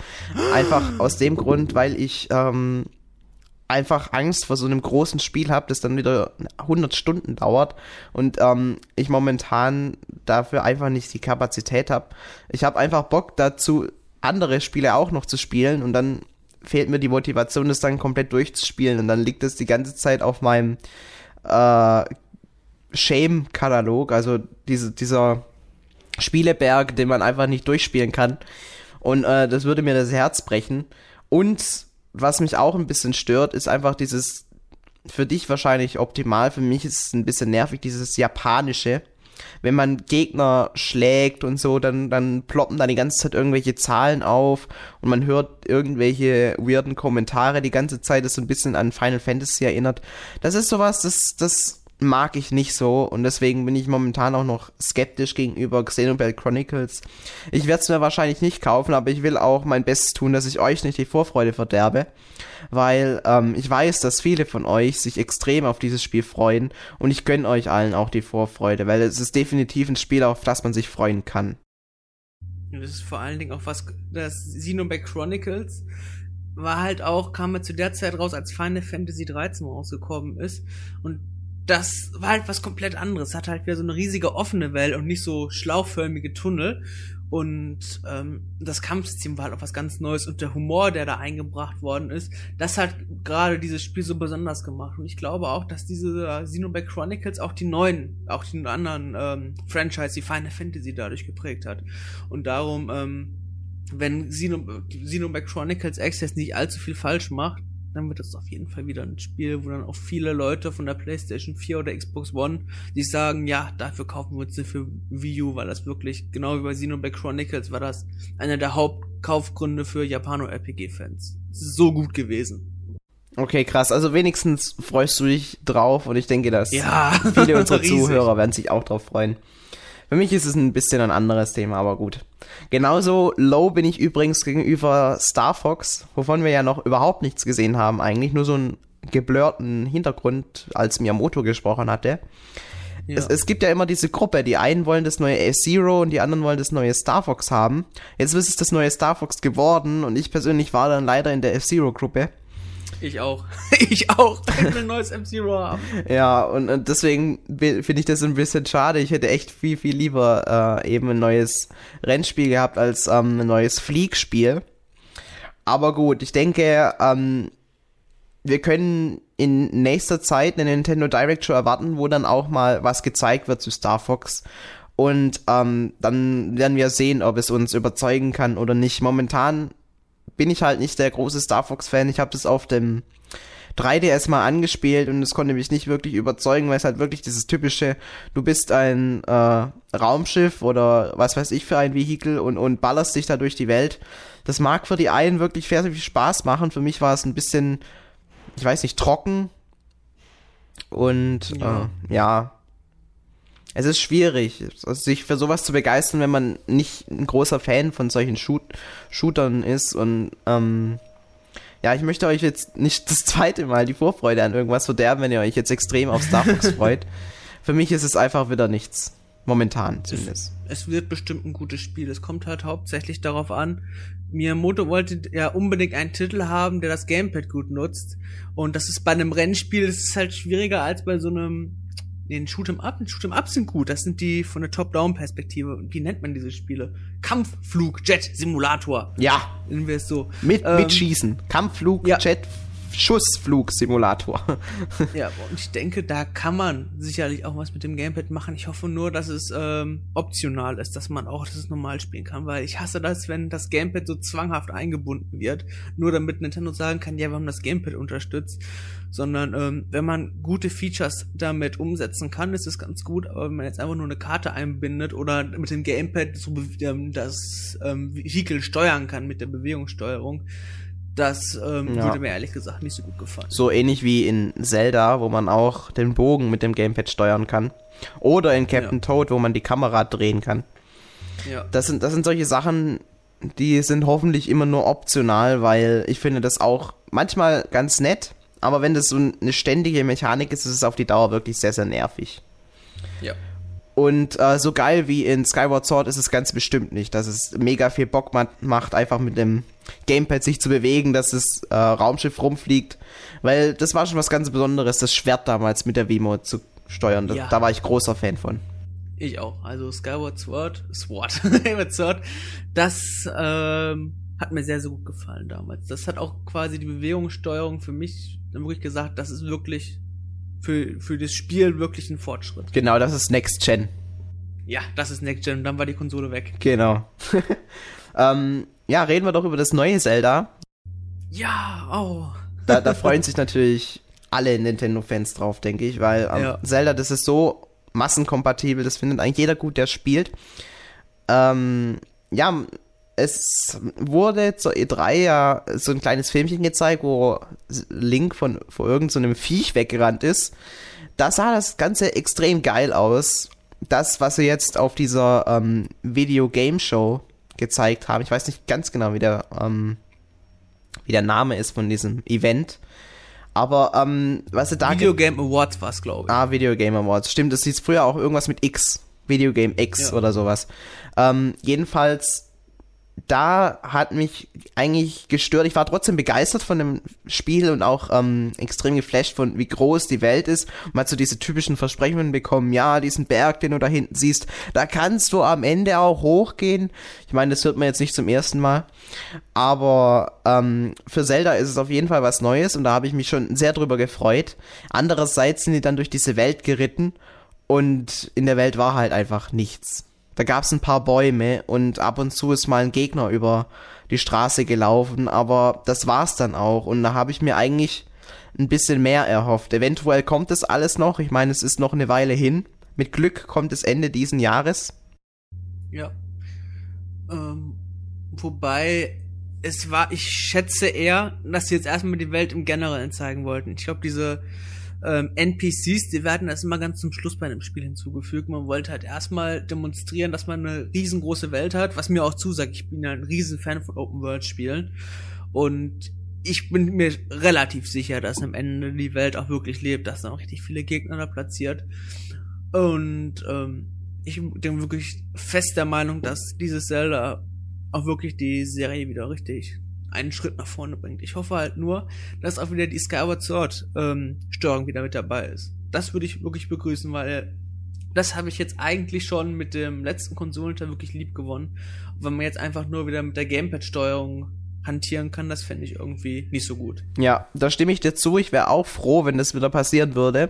Einfach aus dem Grund, weil ich ähm, einfach Angst vor so einem großen Spiel habe, das dann wieder 100 Stunden dauert und ähm, ich momentan dafür einfach nicht die Kapazität habe. Ich habe einfach Bock dazu, andere Spiele auch noch zu spielen und dann fehlt mir die Motivation, das dann komplett durchzuspielen und dann liegt es die ganze Zeit auf meinem äh, Shame-Katalog, also diese, dieser Spieleberg, den man einfach nicht durchspielen kann und äh, das würde mir das Herz brechen und was mich auch ein bisschen stört, ist einfach dieses, für dich wahrscheinlich optimal, für mich ist es ein bisschen nervig, dieses japanische. Wenn man Gegner schlägt und so, dann, dann ploppen da die ganze Zeit irgendwelche Zahlen auf und man hört irgendwelche weirden Kommentare die ganze Zeit, das so ein bisschen an Final Fantasy erinnert. Das ist sowas, das, das mag ich nicht so und deswegen bin ich momentan auch noch skeptisch gegenüber Xenoblade Chronicles. Ich werde es mir wahrscheinlich nicht kaufen, aber ich will auch mein Bestes tun, dass ich euch nicht die Vorfreude verderbe, weil ähm, ich weiß, dass viele von euch sich extrem auf dieses Spiel freuen und ich gönne euch allen auch die Vorfreude, weil es ist definitiv ein Spiel, auf das man sich freuen kann. Das ist vor allen Dingen auch was, das Xenoblade Chronicles war halt auch, kam er zu der Zeit raus, als Final Fantasy 13 rausgekommen ist und das war halt was komplett anderes. Hat halt wieder so eine riesige offene Welt und nicht so schlauchförmige Tunnel. Und ähm, das Kampfsystem war halt auch was ganz Neues und der Humor, der da eingebracht worden ist, das hat gerade dieses Spiel so besonders gemacht. Und ich glaube auch, dass diese Xenoblade Chronicles auch die neuen, auch die anderen ähm, Franchise, die Final Fantasy dadurch geprägt hat. Und darum, ähm, wenn Xenoblade Chronicles Access nicht allzu viel falsch macht, dann wird das auf jeden Fall wieder ein Spiel, wo dann auch viele Leute von der PlayStation 4 oder Xbox One, die sagen, ja, dafür kaufen wir uns für Wii U, weil das wirklich, genau wie bei Xenoblade Chronicles, war das einer der Hauptkaufgründe für Japano-RPG-Fans. Es ist so gut gewesen. Okay, krass. Also wenigstens freust du dich drauf und ich denke, dass ja, [LAUGHS] viele unserer Zuhörer werden sich auch drauf freuen. Für mich ist es ein bisschen ein anderes Thema, aber gut. Genauso low bin ich übrigens gegenüber Star Fox, wovon wir ja noch überhaupt nichts gesehen haben, eigentlich nur so einen geblurrten Hintergrund, als Miyamoto gesprochen hatte. Ja. Es, es, gibt ja immer diese Gruppe, die einen wollen das neue F-Zero und die anderen wollen das neue Star Fox haben. Jetzt ist es das neue Star Fox geworden und ich persönlich war dann leider in der F-Zero-Gruppe. Ich auch. [LAUGHS] Ich auch. Ich will ein neues M-Zero haben. [LAUGHS] Ja, und, und deswegen finde ich das ein bisschen schade. Ich hätte echt viel, viel lieber äh, eben ein neues Rennspiel gehabt als ähm, ein neues Fliegspiel. Aber gut, ich denke, ähm, wir können in nächster Zeit eine Nintendo Direct Show erwarten, wo dann auch mal was gezeigt wird zu Star Fox. Und ähm, dann werden wir sehen, ob es uns überzeugen kann oder nicht. Momentan bin ich halt nicht der große Star Fox-Fan. Ich habe das auf dem 3DS mal angespielt und es konnte mich nicht wirklich überzeugen, weil es halt wirklich dieses typische, du bist ein äh, Raumschiff oder was weiß ich für ein Vehikel und, und ballerst dich da durch die Welt. Das mag für die einen wirklich sehr, sehr viel Spaß machen. Für mich war es ein bisschen, ich weiß nicht, trocken. Und ja, äh, ja es ist schwierig, sich für sowas zu begeistern, wenn man nicht ein großer Fan von solchen Shoot Shootern ist. Und ähm, ja, ich möchte euch jetzt nicht das zweite Mal die Vorfreude an irgendwas verderben, wenn ihr euch jetzt extrem auf Star Fox [LAUGHS] freut. Für mich ist es einfach wieder nichts. Momentan zumindest. Es, es, wird bestimmt ein gutes Spiel. Es kommt halt hauptsächlich darauf an, Miyamoto wollte ja unbedingt einen Titel haben, der das Gamepad gut nutzt. Und das ist bei einem Rennspiel, das ist halt schwieriger als bei so einem den Shoot'em Up, Shoot'em Up sind gut. Das sind die von der Top-Down-Perspektive. Wie nennt man diese Spiele? Kampfflug, Jet, Simulator. Ja. Nennen wir es so. Mit, ähm, mit Schießen. Kampfflug, ja. Jet, Schussflugsimulator. ja, und ich denke, da kann man sicherlich auch was mit dem Gamepad machen. Ich hoffe nur, dass es ähm, optional ist, dass man auch das normal spielen kann, weil ich hasse das, wenn das Gamepad so zwanghaft eingebunden wird, nur damit Nintendo sagen kann, ja, wir haben das Gamepad unterstützt, sondern ähm, wenn man gute Features damit umsetzen kann, ist es ganz gut, aber wenn man jetzt einfach nur eine Karte einbindet oder mit dem Gamepad so ähm, das ähm, Vehikel steuern kann mit der Bewegungssteuerung, das ähm, ja. würde mir ehrlich gesagt nicht so gut gefallen. So ähnlich wie in Zelda, wo man auch den Bogen mit dem Gamepad steuern kann. Oder in Captain ja. Toad, wo man die Kamera drehen kann. Ja. Das sind, das sind solche Sachen, die sind hoffentlich immer nur optional, weil ich finde das auch manchmal ganz nett, aber wenn das so eine ständige Mechanik ist, ist es auf die Dauer wirklich sehr, sehr nervig. Ja. Und äh, so geil wie in Skyward Sword ist es ganz bestimmt nicht, dass es mega viel Bock macht, einfach mit dem Gamepad sich zu bewegen, dass das äh, Raumschiff rumfliegt. Weil das war schon was ganz Besonderes, das Schwert damals mit der Wiimote zu steuern. Ja. Da, da, war ich großer Fan von. Ich auch. Also Skyward Sword, Sword, [LAUGHS] Skyward Sword, das ähm, hat mir sehr, sehr gut gefallen damals. Das hat auch quasi die Bewegungssteuerung für mich dann wirklich gesagt, das ist wirklich für, für das Spiel wirklich ein Fortschritt. Genau, das ist Next Gen. Ja, das ist Next Gen. Dann war die Konsole weg. Genau. [LAUGHS] ähm, ja, reden wir doch über das neue Zelda. Ja, oh. Da, da freuen sich natürlich alle Nintendo-Fans drauf, denke ich, weil ähm, ja. Zelda, das ist so massenkompatibel, das findet eigentlich jeder gut, der spielt. Ähm, ja, es wurde zur E3 ja so ein kleines Filmchen gezeigt, wo Link von vor irgendeinem so Viech weggerannt ist. Da sah das Ganze extrem geil aus. Das, was sie jetzt auf dieser ähm, Video Game Show gezeigt haben, ich weiß nicht ganz genau, wie der, ähm, wie der Name ist von diesem Event. Aber ähm, was sie da Video Game Awards war es, glaube ich. Ah, Video Game Awards. Stimmt, das hieß früher auch irgendwas mit X. Video Game X ja. oder sowas. Ähm, jedenfalls da hat mich eigentlich gestört. Ich war trotzdem begeistert von dem Spiel und auch ähm, extrem geflasht von wie groß die Welt ist. Man hat so diese typischen Versprechungen bekommen, ja, diesen Berg, den du da hinten siehst, da kannst du am Ende auch hochgehen. Ich meine, das hört man jetzt nicht zum ersten Mal. Aber ähm, für Zelda ist es auf jeden Fall was Neues und da habe ich mich schon sehr drüber gefreut. Andererseits sind die dann durch diese Welt geritten und in der Welt war halt einfach nichts. Da gab es ein paar Bäume und ab und zu ist mal ein Gegner über die Straße gelaufen, aber das war's dann auch. Und da habe ich mir eigentlich ein bisschen mehr erhofft. Eventuell kommt es alles noch. Ich meine, es ist noch eine Weile hin. Mit Glück kommt es Ende diesen Jahres. Ja. Ähm, wobei es war, ich schätze eher, dass sie jetzt erstmal die Welt im Generellen zeigen wollten. Ich glaube, diese ähm, NPCs, die werden erst immer ganz zum Schluss bei einem Spiel hinzugefügt. Man wollte halt erstmal demonstrieren, dass man eine riesengroße Welt hat, was mir auch zusagt. Ich bin ja ein riesen Fan von Open World Spielen und ich bin mir relativ sicher, dass am Ende die Welt auch wirklich lebt, dass da auch richtig viele Gegner da platziert. Und ähm, ich bin wirklich fest der Meinung, dass dieses Zelda auch wirklich die Serie wieder richtig einen Schritt nach vorne bringt. Ich hoffe halt nur, dass auch wieder die Skyward Sword ähm, Steuerung wieder mit dabei ist. Das würde ich wirklich begrüßen, weil das habe ich jetzt eigentlich schon mit dem letzten Konsolenteil wirklich lieb gewonnen. Wenn man jetzt einfach nur wieder mit der Gamepad-Steuerung hantieren kann, das fände ich irgendwie nicht so gut. Ja, da stimme ich dir zu. Ich wäre auch froh, wenn das wieder passieren würde.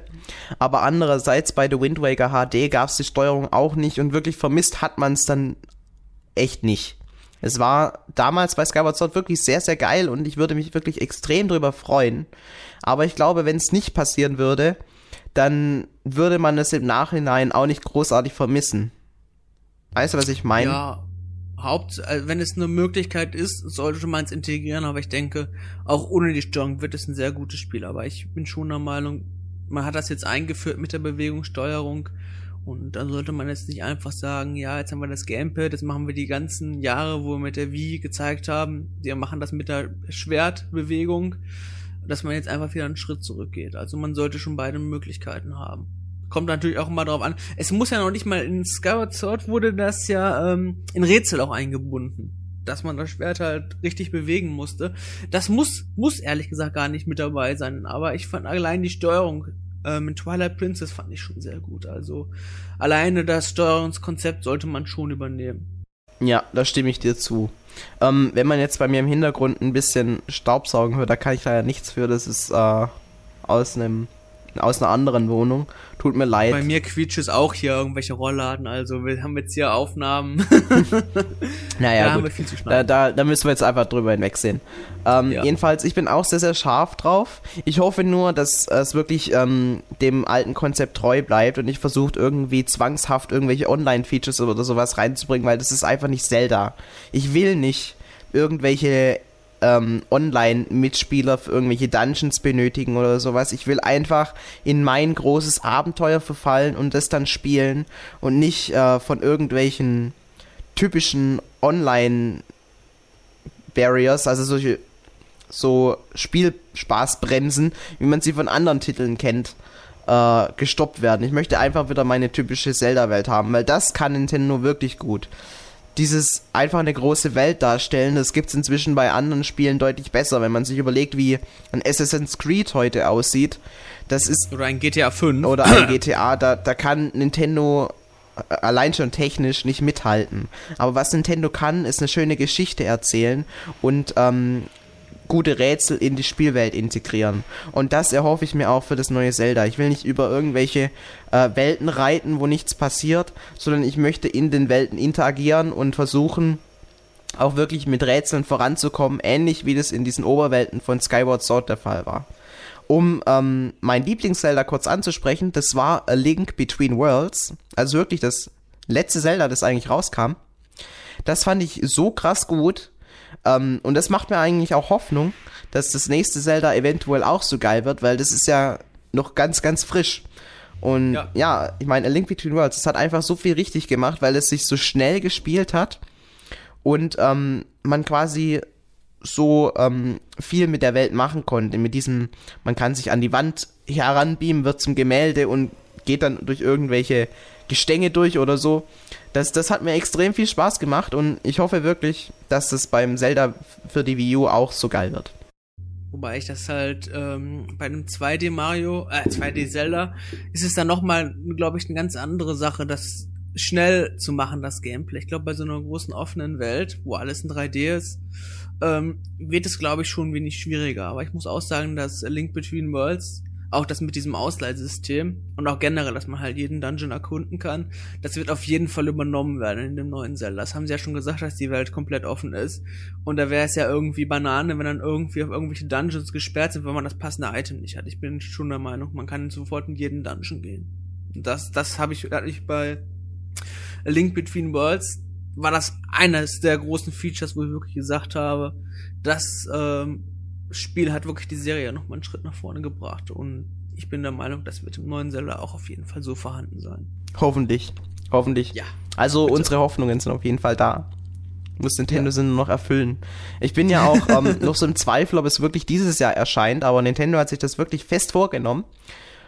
Aber andererseits bei The Wind Waker HD gab es die Steuerung auch nicht und wirklich vermisst hat man es dann echt nicht. Es war damals bei Skyward Sword wirklich sehr, sehr geil und ich würde mich wirklich extrem drüber freuen. Aber ich glaube, wenn es nicht passieren würde, dann würde man es im Nachhinein auch nicht großartig vermissen. Weißt du, was ich meine? Ja, Haupt, äh, wenn es eine Möglichkeit ist, sollte man es integrieren, aber ich denke, auch ohne die Steuerung wird es ein sehr gutes Spiel. Aber ich bin schon der Meinung, man hat das jetzt eingeführt mit der Bewegungssteuerung und dann sollte man jetzt nicht einfach sagen, ja, jetzt haben wir das Gamepad, jetzt machen wir die ganzen Jahre, wo wir mit der Wii gezeigt haben, wir machen das mit der Schwertbewegung, dass man jetzt einfach wieder einen Schritt zurückgeht. Also man sollte schon beide Möglichkeiten haben. Kommt natürlich auch immer drauf an. Es muss ja noch nicht mal in Skyward Sword wurde das ja ähm, in Rätsel auch eingebunden dass man das Schwert halt richtig bewegen musste. Das muss, muss ehrlich gesagt gar nicht mit dabei sein, aber ich fand allein die Steuerung ähm, Twilight Princess fand ich schon sehr gut. Also alleine das Steuerungskonzept sollte man schon übernehmen. Ja, da stimme ich dir zu. Ähm, wenn man jetzt bei mir im Hintergrund ein bisschen Staubsaugen hört, da kann ich leider nichts für. Das ist äh, aus einem aus einer anderen Wohnung. Tut mir leid. Bei mir quietscht es auch hier irgendwelche Rollladen, also wir haben jetzt hier Aufnahmen. [LAUGHS] naja, da gut. da, da, da, müssen wir jetzt einfach drüber hinwegsehen. Ähm, ja. Jedenfalls, ich bin auch sehr, sehr scharf drauf. Ich hoffe nur, dass es wirklich ähm, dem alten Konzept treu bleibt und nicht versucht, irgendwie zwangshaft irgendwelche Online-Features oder sowas reinzubringen, weil das ist einfach nicht Zelda. Ich will nicht irgendwelche ähm, Online-Mitspieler für irgendwelche Dungeons benötigen oder sowas. Ich will einfach in mein großes Abenteuer verfallen und das dann spielen und nicht äh, von irgendwelchen typischen Online-Barriers, also solche so Spielspaßbremsen, wie man sie von anderen Titeln kennt, äh, gestoppt werden. Ich möchte einfach wieder meine typische Zelda-Welt haben, weil das kann Nintendo wirklich gut dieses einfach eine große Welt darstellen, das gibt es inzwischen bei anderen Spielen deutlich besser, wenn man sich überlegt, wie ein Assassin's Creed heute aussieht. Das ist oder ein GTA 5 oder ein [CLEARS THROAT] GTA, da, da kann Nintendo äh, allein schon technisch nicht mithalten. Aber was Nintendo kann, ist eine schöne Geschichte erzählen und ähm, gute Rätsel in die Spielwelt integrieren. Und das erhoffe ich mir auch für das neue Zelda. Ich will nicht über irgendwelche äh, Welten reiten, wo nichts passiert, sondern ich möchte in den Welten interagieren und versuchen, auch wirklich mit Rätseln voranzukommen, ähnlich wie das in diesen Oberwelten von Skyward Sword der Fall war. Um ähm, mein Lieblings-Zelda kurz anzusprechen, das war A Link Between Worlds, also wirklich das letzte Zelda, das eigentlich rauskam. Das fand ich so krass gut. Ähm, und das macht mir eigentlich auch Hoffnung, dass das nächste Zelda eventuell auch so geil wird, weil das ist ja noch ganz, ganz frisch. Und ja, ja ich meine, A Link Between Worlds, das hat einfach so viel richtig gemacht, weil es sich so schnell gespielt hat und ähm, man quasi so ähm, viel mit der Welt machen konnte. Mit diesem, man kann sich an die Wand heranbeamen, wird zum Gemälde und geht dann durch irgendwelche Gestänge durch oder so. Das, das hat mir extrem viel Spaß gemacht und ich hoffe wirklich, dass es beim Zelda für die Wii U auch so geil wird. Wobei ich das halt ähm, bei einem 2D Mario, äh 2D Zelda, ist es dann nochmal, glaube ich, eine ganz andere Sache, das schnell zu machen, das Gameplay. Ich glaube, bei so einer großen offenen Welt, wo alles in 3D ist, ähm, wird es, glaube ich, schon wenig schwieriger. Aber ich muss auch sagen, dass Link Between Worlds auch das mit diesem Ausleihsystem und auch generell, dass man halt jeden Dungeon erkunden kann, das wird auf jeden Fall übernommen werden in dem neuen Zelda. Das haben sie ja schon gesagt, dass die Welt komplett offen ist. Und da wäre es ja irgendwie Banane, wenn dann irgendwie auf irgendwelche Dungeons gesperrt sind, wenn man das passende Item nicht hat. Ich bin schon der Meinung, man kann sofort in jeden Dungeon gehen. Das, das habe ich, ich bei A Link Between Worlds, war das eines der großen Features, wo ich wirklich gesagt habe, dass ähm, Spiel hat wirklich die Serie noch mal einen Schritt nach vorne gebracht und ich bin der Meinung, das wird im neuen Zelda auch auf jeden Fall so vorhanden sein. Hoffentlich. Hoffentlich. Ja. Also bitte. unsere Hoffnungen sind auf jeden Fall da. Muss Nintendo ja. sind nur noch erfüllen. Ich bin ja auch ähm, [LAUGHS] noch so im Zweifel, ob es wirklich dieses Jahr erscheint, aber Nintendo hat sich das wirklich fest vorgenommen.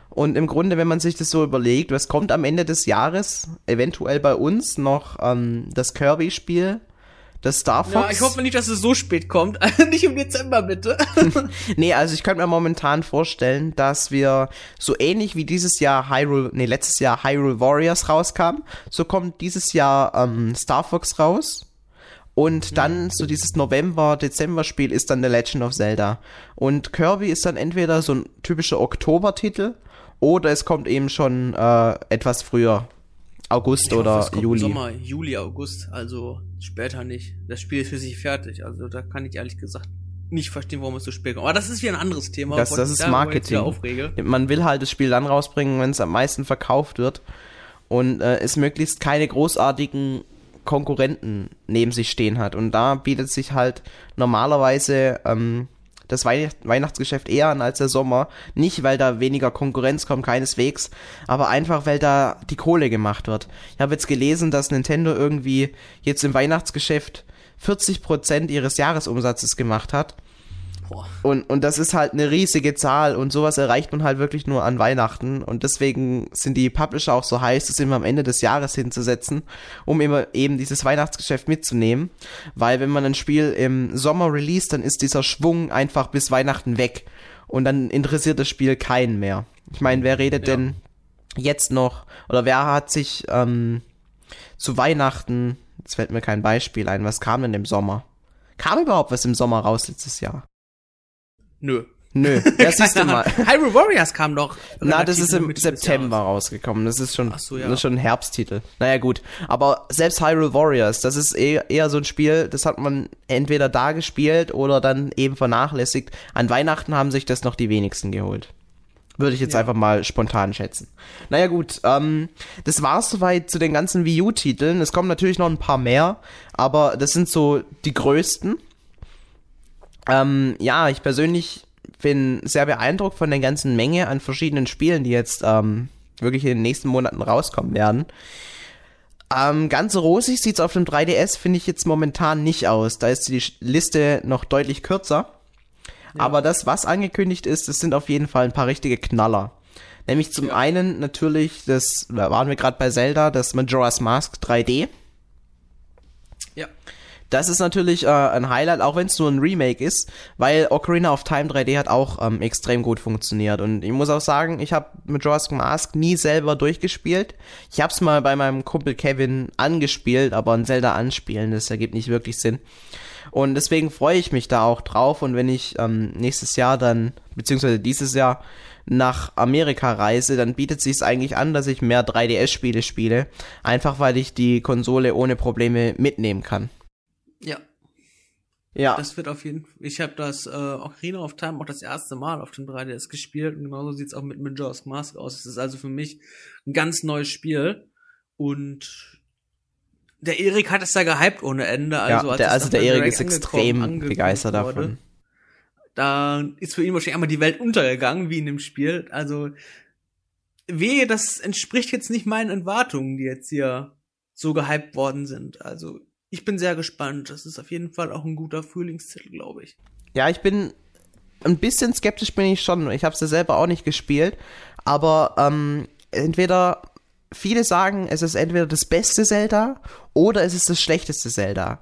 Und im Grunde, wenn man sich das so überlegt, was kommt am Ende des Jahres, eventuell bei uns noch ähm, das Kirby-Spiel, das Star Fox. Ja, ich hoffe nicht, dass es so spät kommt. [LAUGHS] nicht im Dezember, bitte. [LAUGHS] nee, also ich könnte mir momentan vorstellen, dass wir so ähnlich wie dieses Jahr Hyrule, nee, letztes Jahr Hyrule Warriors rauskam, so kommt dieses Jahr ähm, Star Fox raus. Und mhm. dann so dieses November-Dezember-Spiel ist dann The Legend of Zelda. Und Kirby ist dann entweder so ein typischer Oktober-Titel oder es kommt eben schon äh, etwas früher August ich oder hoffe, Juli. Sommer, Juli, August, also später nicht. Das Spiel ist für sich fertig, also da kann ich ehrlich gesagt nicht verstehen, warum es so spät kommt. Aber das ist wie ein anderes Thema. Das, das ist Marketing. Man will halt das Spiel dann rausbringen, wenn es am meisten verkauft wird und äh, es möglichst keine großartigen Konkurrenten neben sich stehen hat. Und da bietet sich halt normalerweise ähm, das Weihnachtsgeschäft eher an als der Sommer. Nicht, weil da weniger Konkurrenz kommt, keineswegs, aber einfach, weil da die Kohle gemacht wird. Ich habe jetzt gelesen, dass Nintendo irgendwie jetzt im Weihnachtsgeschäft 40% ihres Jahresumsatzes gemacht hat. Und, und das ist halt eine riesige Zahl und sowas erreicht man halt wirklich nur an Weihnachten und deswegen sind die Publisher auch so heiß, das immer am Ende des Jahres hinzusetzen, um immer eben dieses Weihnachtsgeschäft mitzunehmen, weil wenn man ein Spiel im Sommer release, dann ist dieser Schwung einfach bis Weihnachten weg und dann interessiert das Spiel keinen mehr. Ich meine, wer redet ja. denn jetzt noch oder wer hat sich ähm, zu Weihnachten, jetzt fällt mir kein Beispiel ein, was kam denn im Sommer? Kam überhaupt was im Sommer raus letztes Jahr? Nö. Nö, [LAUGHS] das siehst du mal. Hyrule Warriors kam doch. Na, das ist im September rausgekommen. Das ist schon, so, ja. das ist schon ein Herbsttitel. Naja, gut. Aber selbst Hyrule Warriors, das ist eher, eher so ein Spiel, das hat man entweder da gespielt oder dann eben vernachlässigt. An Weihnachten haben sich das noch die wenigsten geholt. Würde ich jetzt ja. einfach mal spontan schätzen. Naja, gut. Ähm, das war's soweit zu den ganzen Wii U-Titeln. Es kommen natürlich noch ein paar mehr, aber das sind so die größten. Ähm, ja, ich persönlich bin sehr beeindruckt von der ganzen Menge an verschiedenen Spielen, die jetzt ähm, wirklich in den nächsten Monaten rauskommen werden. Ähm, ganz rosig sieht's auf dem 3DS, finde ich jetzt momentan nicht aus. Da ist die Liste noch deutlich kürzer. Ja. Aber das, was angekündigt ist, das sind auf jeden Fall ein paar richtige Knaller. Nämlich zum ja. einen natürlich, das, da waren wir gerade bei Zelda, das Majora's Mask 3D. Das ist natürlich äh, ein Highlight, auch wenn es nur ein Remake ist, weil Ocarina of Time 3D hat auch ähm, extrem gut funktioniert. Und ich muss auch sagen, ich habe Majora's Mask nie selber durchgespielt. Ich habe es mal bei meinem Kumpel Kevin angespielt, aber ein Zelda anspielen, das ergibt nicht wirklich Sinn. Und deswegen freue ich mich da auch drauf. Und wenn ich ähm, nächstes Jahr dann, beziehungsweise dieses Jahr, nach Amerika reise, dann bietet sich eigentlich an, dass ich mehr 3DS-Spiele spiele. Einfach weil ich die Konsole ohne Probleme mitnehmen kann. Ja, Ja. Das wird auf jeden Fall. Ich habe das äh, Ocarina of Time auch das erste Mal auf dem 3DS gespielt und genauso sieht's auch mit Majora's Mask aus. Es ist also für mich ein ganz neues Spiel und der Erik hat es da gehypt ohne Ende. Also, ja, der, also der Erik ist extrem begeistert wurde, davon. Da ist für ihn wahrscheinlich einmal die Welt untergegangen, wie in dem Spiel. Also, wehe, das entspricht jetzt nicht meinen Erwartungen, die jetzt hier so gehypt worden sind. Also, ich bin sehr gespannt. Das ist auf jeden Fall auch ein guter Frühlingstitel, glaube ich. Ja, ich bin ein bisschen skeptisch bin ich schon. Ich habe es ja selber auch nicht gespielt, aber ähm, entweder viele sagen, es ist entweder das beste Zelda oder es ist das schlechteste Zelda.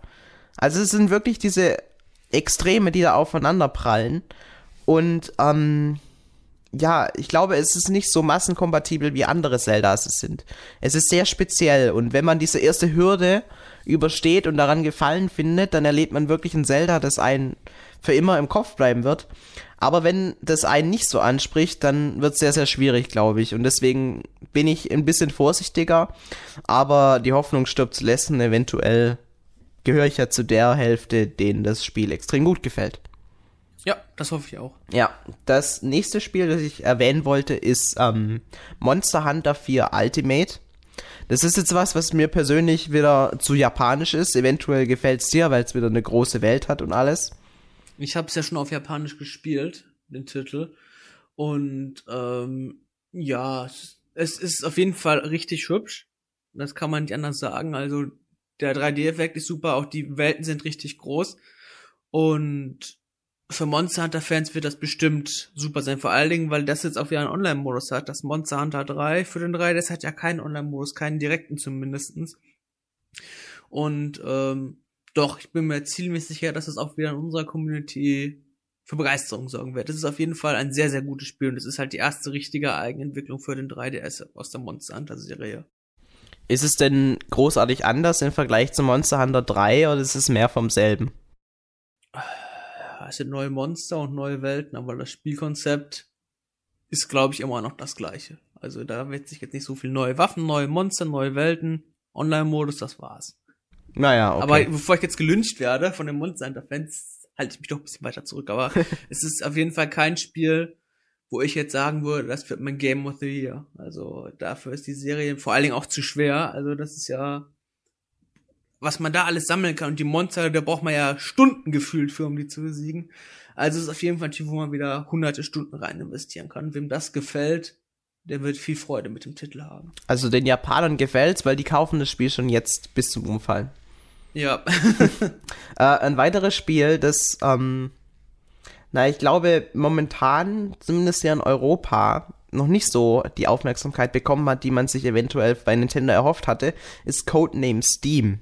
Also es sind wirklich diese Extreme, die da aufeinander prallen. Und ähm, ja, ich glaube, es ist nicht so massenkompatibel wie andere Zeldas es sind. Es ist sehr speziell und wenn man diese erste Hürde übersteht und daran Gefallen findet, dann erlebt man wirklich ein Zelda, das einen für immer im Kopf bleiben wird. Aber wenn das einen nicht so anspricht, dann wird es sehr, sehr schwierig, glaube ich. Und deswegen bin ich ein bisschen vorsichtiger. Aber die Hoffnung stirbt zuletzt und eventuell gehöre ich ja zu der Hälfte, denen das Spiel extrem gut gefällt. Ja, das hoffe ich auch. Ja, das nächste Spiel, das ich erwähnen wollte, ist ähm, Monster Hunter 4 Ultimate. Das ist jetzt was, was mir persönlich wieder zu japanisch ist. Eventuell gefällt es dir, weil es wieder eine große Welt hat und alles. Ich habe es ja schon auf Japanisch gespielt, den Titel. Und ähm, ja, es ist auf jeden Fall richtig hübsch. Das kann man nicht anders sagen. Also der 3D-Effekt ist super, auch die Welten sind richtig groß. Und für Monster Hunter Fans wird das bestimmt super sein. Vor allen Dingen, weil das jetzt auch wieder einen Online-Modus hat. Das Monster Hunter 3 für den 3, das hat ja keinen Online-Modus, keinen direkten zumindestens. Und ähm, doch, ich bin mir ziemlich sicher, dass es auch wieder in unserer Community für Begeisterung sorgen wird. Das ist auf jeden Fall ein sehr, sehr gutes Spiel und es ist halt die erste richtige Eigenentwicklung für den 3DS aus der Monster Hunter Serie. Ist es denn großartig anders im Vergleich zu Monster Hunter 3 oder ist es mehr vom selben? Es sind neue Monster und neue Welten, aber das Spielkonzept ist, glaube ich, immer noch das gleiche. Also da wird sich jetzt nicht so viel neue Waffen, neue Monster, neue Welten, Online-Modus, das war's. Naja, okay. Aber bevor ich jetzt gelünscht werde von den Monster Hunter-Fans, halte ich mich doch ein bisschen weiter zurück. Aber [LAUGHS] es ist auf jeden Fall kein Spiel, wo ich jetzt sagen würde, das wird mein Game of the Year. Also dafür ist die Serie vor allen Dingen auch zu schwer. Also das ist ja was man da alles sammeln kann. Und die Monster, da braucht man ja Stunden gefühlt für, um die zu besiegen. Also es ist auf jeden Fall ein Spiel, wo man wieder hunderte Stunden rein investieren kann. Wem das gefällt, der wird viel Freude mit dem Titel haben. Also den Japanern gefällt's, weil die kaufen das Spiel schon jetzt bis zum Umfallen. Ja. [LAUGHS] [LAUGHS] äh, ein weiteres Spiel, das, ähm, na, ich glaube, momentan, zumindest hier in Europa, noch nicht so die Aufmerksamkeit bekommen hat, die man sich eventuell bei Nintendo erhofft hatte, ist Codename Steam.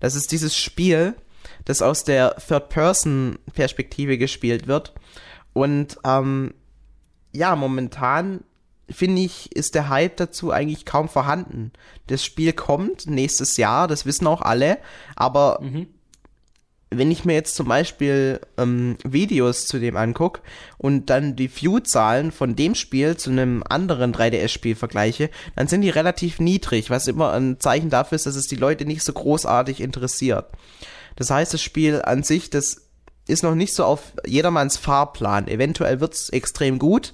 Das ist dieses Spiel, das aus der Third-Person-Perspektive gespielt wird. Und ähm, ja, momentan finde ich, ist der Hype dazu eigentlich kaum vorhanden. Das Spiel kommt nächstes Jahr, das wissen auch alle, aber mhm wenn ich mir jetzt zum Beispiel ähm, Videos zu dem angucke und dann die View-Zahlen von dem Spiel zu einem anderen 3DS-Spiel vergleiche, dann sind die relativ niedrig, was immer ein Zeichen dafür ist, dass es die Leute nicht so großartig interessiert. Das heißt, das Spiel an sich, das ist noch nicht so auf jedermanns Fahrplan. Eventuell wird es extrem gut,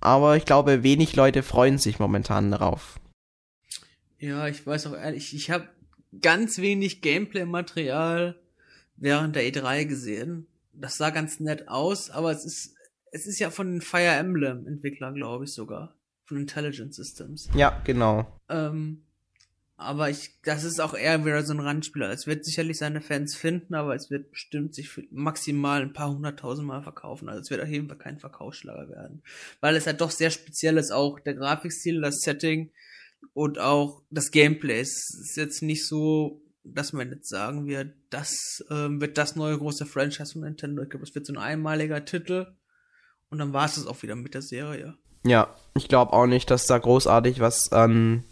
aber ich glaube, wenig Leute freuen sich momentan darauf. Ja, ich weiß auch ehrlich, ich habe ganz wenig Gameplay-Material während der E3 gesehen. Das sah ganz nett aus, aber es ist, es ist ja von den Fire Emblem Entwicklern, glaube ich sogar. Von Intelligent Systems. Ja, genau. Ähm, aber ich, das ist auch eher wieder so ein Randspieler. Es wird sicherlich seine Fans finden, aber es wird bestimmt sich maximal ein paar hunderttausend Mal verkaufen. Also es wird auf jeden Fall kein Verkaufsschlager werden. Weil es halt doch sehr speziell ist, auch der Grafikstil, das Setting und auch das Gameplay. Es ist jetzt nicht so dass man jetzt sagen wird, das ähm, wird das neue große Franchise von Nintendo. Ich glaube, es wird so ein einmaliger Titel und dann war es das auch wieder mit der Serie. Ja, ich glaube auch nicht, dass da großartig was ähm,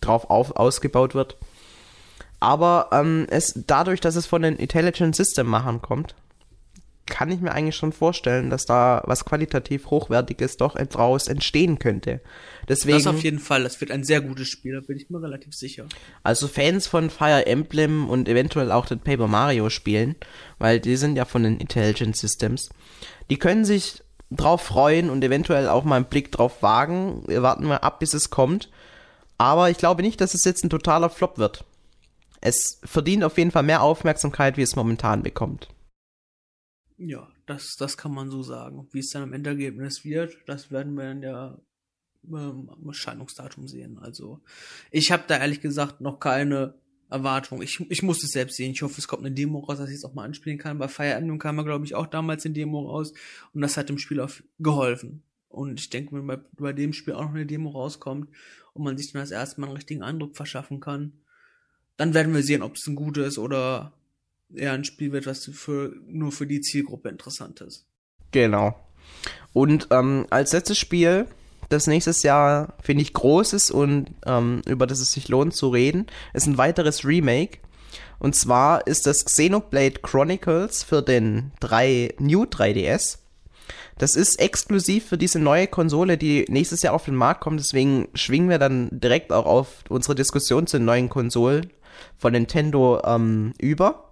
drauf auf, ausgebaut wird. Aber ähm, es dadurch, dass es von den Intelligent System Machern kommt, kann ich mir eigentlich schon vorstellen, dass da was qualitativ Hochwertiges doch draus entstehen könnte. Deswegen, das auf jeden Fall, das wird ein sehr gutes Spiel, da bin ich mir relativ sicher. Also Fans von Fire Emblem und eventuell auch den Paper Mario spielen, weil die sind ja von den Intelligent Systems, die können sich drauf freuen und eventuell auch mal einen Blick drauf wagen. Wir warten mal ab, bis es kommt. Aber ich glaube nicht, dass es jetzt ein totaler Flop wird. Es verdient auf jeden Fall mehr Aufmerksamkeit, wie es momentan bekommt. Ja, das, das kann man so sagen. Wie es dann am Endergebnis wird, das werden wir dann ja ähm, Erscheinungsdatum sehen. Also ich habe da ehrlich gesagt noch keine Erwartung. Ich, ich muss es selbst sehen. Ich hoffe, es kommt eine Demo raus, dass ich es auch mal anspielen kann. Bei Fire Emblem kam ja, glaube ich, auch damals eine Demo raus und das hat dem Spiel auch geholfen. Und ich denke, wenn bei, bei dem Spiel auch noch eine Demo rauskommt und man sich dann das erste Mal einen richtigen Eindruck verschaffen kann, dann werden wir sehen, ob es ein gutes oder eher ein Spiel wird, was für, nur für die Zielgruppe interessant ist. Genau. Und ähm, als letztes Spiel, das nächstes Jahr, finde ich, groß ist und ähm, über das es sich lohnt zu reden, ist ein weiteres Remake. Und zwar ist das Xenoblade Chronicles für den 3 New 3DS. Das ist exklusiv für diese neue Konsole, die nächstes Jahr auf den Markt kommt. Deswegen schwingen wir dann direkt auch auf unsere Diskussion zu den neuen Konsolen von Nintendo ähm, über.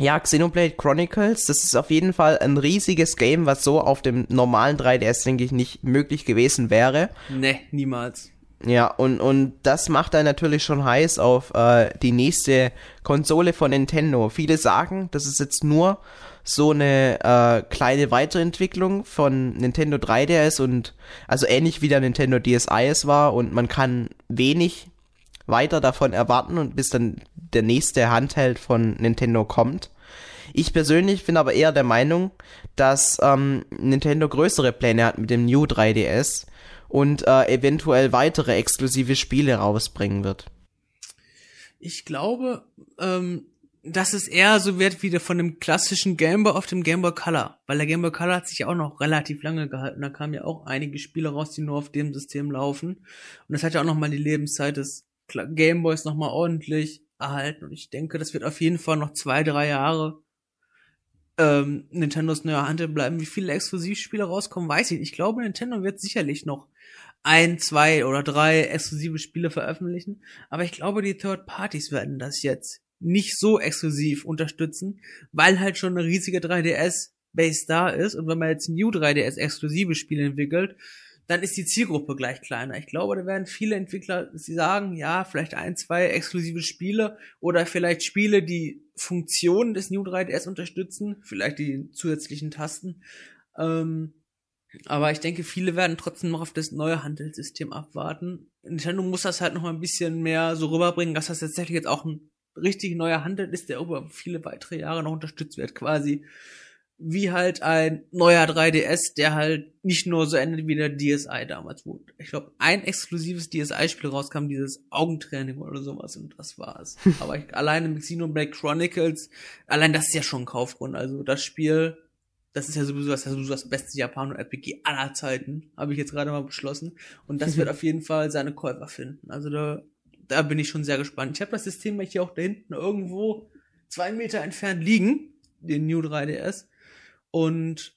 Ja, Xenoblade Chronicles, das ist auf jeden Fall ein riesiges Game, was so auf dem normalen 3DS, denke ich, nicht möglich gewesen wäre. Ne, niemals. Ja, und, und das macht er natürlich schon heiß auf äh, die nächste Konsole von Nintendo. Viele sagen, das ist jetzt nur so eine äh, kleine Weiterentwicklung von Nintendo 3DS und also ähnlich wie der Nintendo DSi es war und man kann wenig weiter davon erwarten und bis dann der nächste Handheld von Nintendo kommt. Ich persönlich bin aber eher der Meinung, dass ähm, Nintendo größere Pläne hat mit dem New 3DS und äh, eventuell weitere exklusive Spiele rausbringen wird. Ich glaube, ähm, dass es eher so wird wie der von dem klassischen Game Boy auf dem Game Boy Color, weil der Game Boy Color hat sich ja auch noch relativ lange gehalten. Da kamen ja auch einige Spiele raus, die nur auf dem System laufen. Und das hat ja auch noch mal die Lebenszeit des Gameboys nochmal ordentlich erhalten. Und ich denke, das wird auf jeden Fall noch zwei, drei Jahre ähm, Nintendos neuer Handel bleiben. Wie viele Exklusivspiele rauskommen, weiß ich nicht. Ich glaube, Nintendo wird sicherlich noch ein, zwei oder drei exklusive Spiele veröffentlichen. Aber ich glaube, die Third Parties werden das jetzt nicht so exklusiv unterstützen, weil halt schon eine riesige 3DS-Base da ist. Und wenn man jetzt New 3DS exklusive Spiele entwickelt, dann ist die Zielgruppe gleich kleiner. Ich glaube, da werden viele Entwickler, sie sagen, ja, vielleicht ein, zwei exklusive Spiele oder vielleicht Spiele, die Funktionen des New 3DS unterstützen, vielleicht die zusätzlichen Tasten. Ähm, aber ich denke, viele werden trotzdem noch auf das neue Handelssystem abwarten. Nintendo muss das halt noch mal ein bisschen mehr so rüberbringen, dass das tatsächlich jetzt auch ein richtig neuer Handel ist, der über viele weitere Jahre noch unterstützt wird, quasi wie halt ein neuer 3DS, der halt nicht nur so endet wie der DSi damals, wo ich glaube ein exklusives DSi-Spiel rauskam, dieses Augentraining oder sowas und das war's. [LAUGHS] Aber ich, alleine mit Xenoblade Chronicles, allein das ist ja schon ein Kaufgrund. Also das Spiel, das ist ja sowieso das, ja sowieso das beste Japano-RPG aller Zeiten, habe ich jetzt gerade mal beschlossen. Und das wird [LAUGHS] auf jeden Fall seine Käufer finden. Also da, da bin ich schon sehr gespannt. Ich habe das System hier auch da hinten irgendwo zwei Meter entfernt liegen, den New 3DS. Und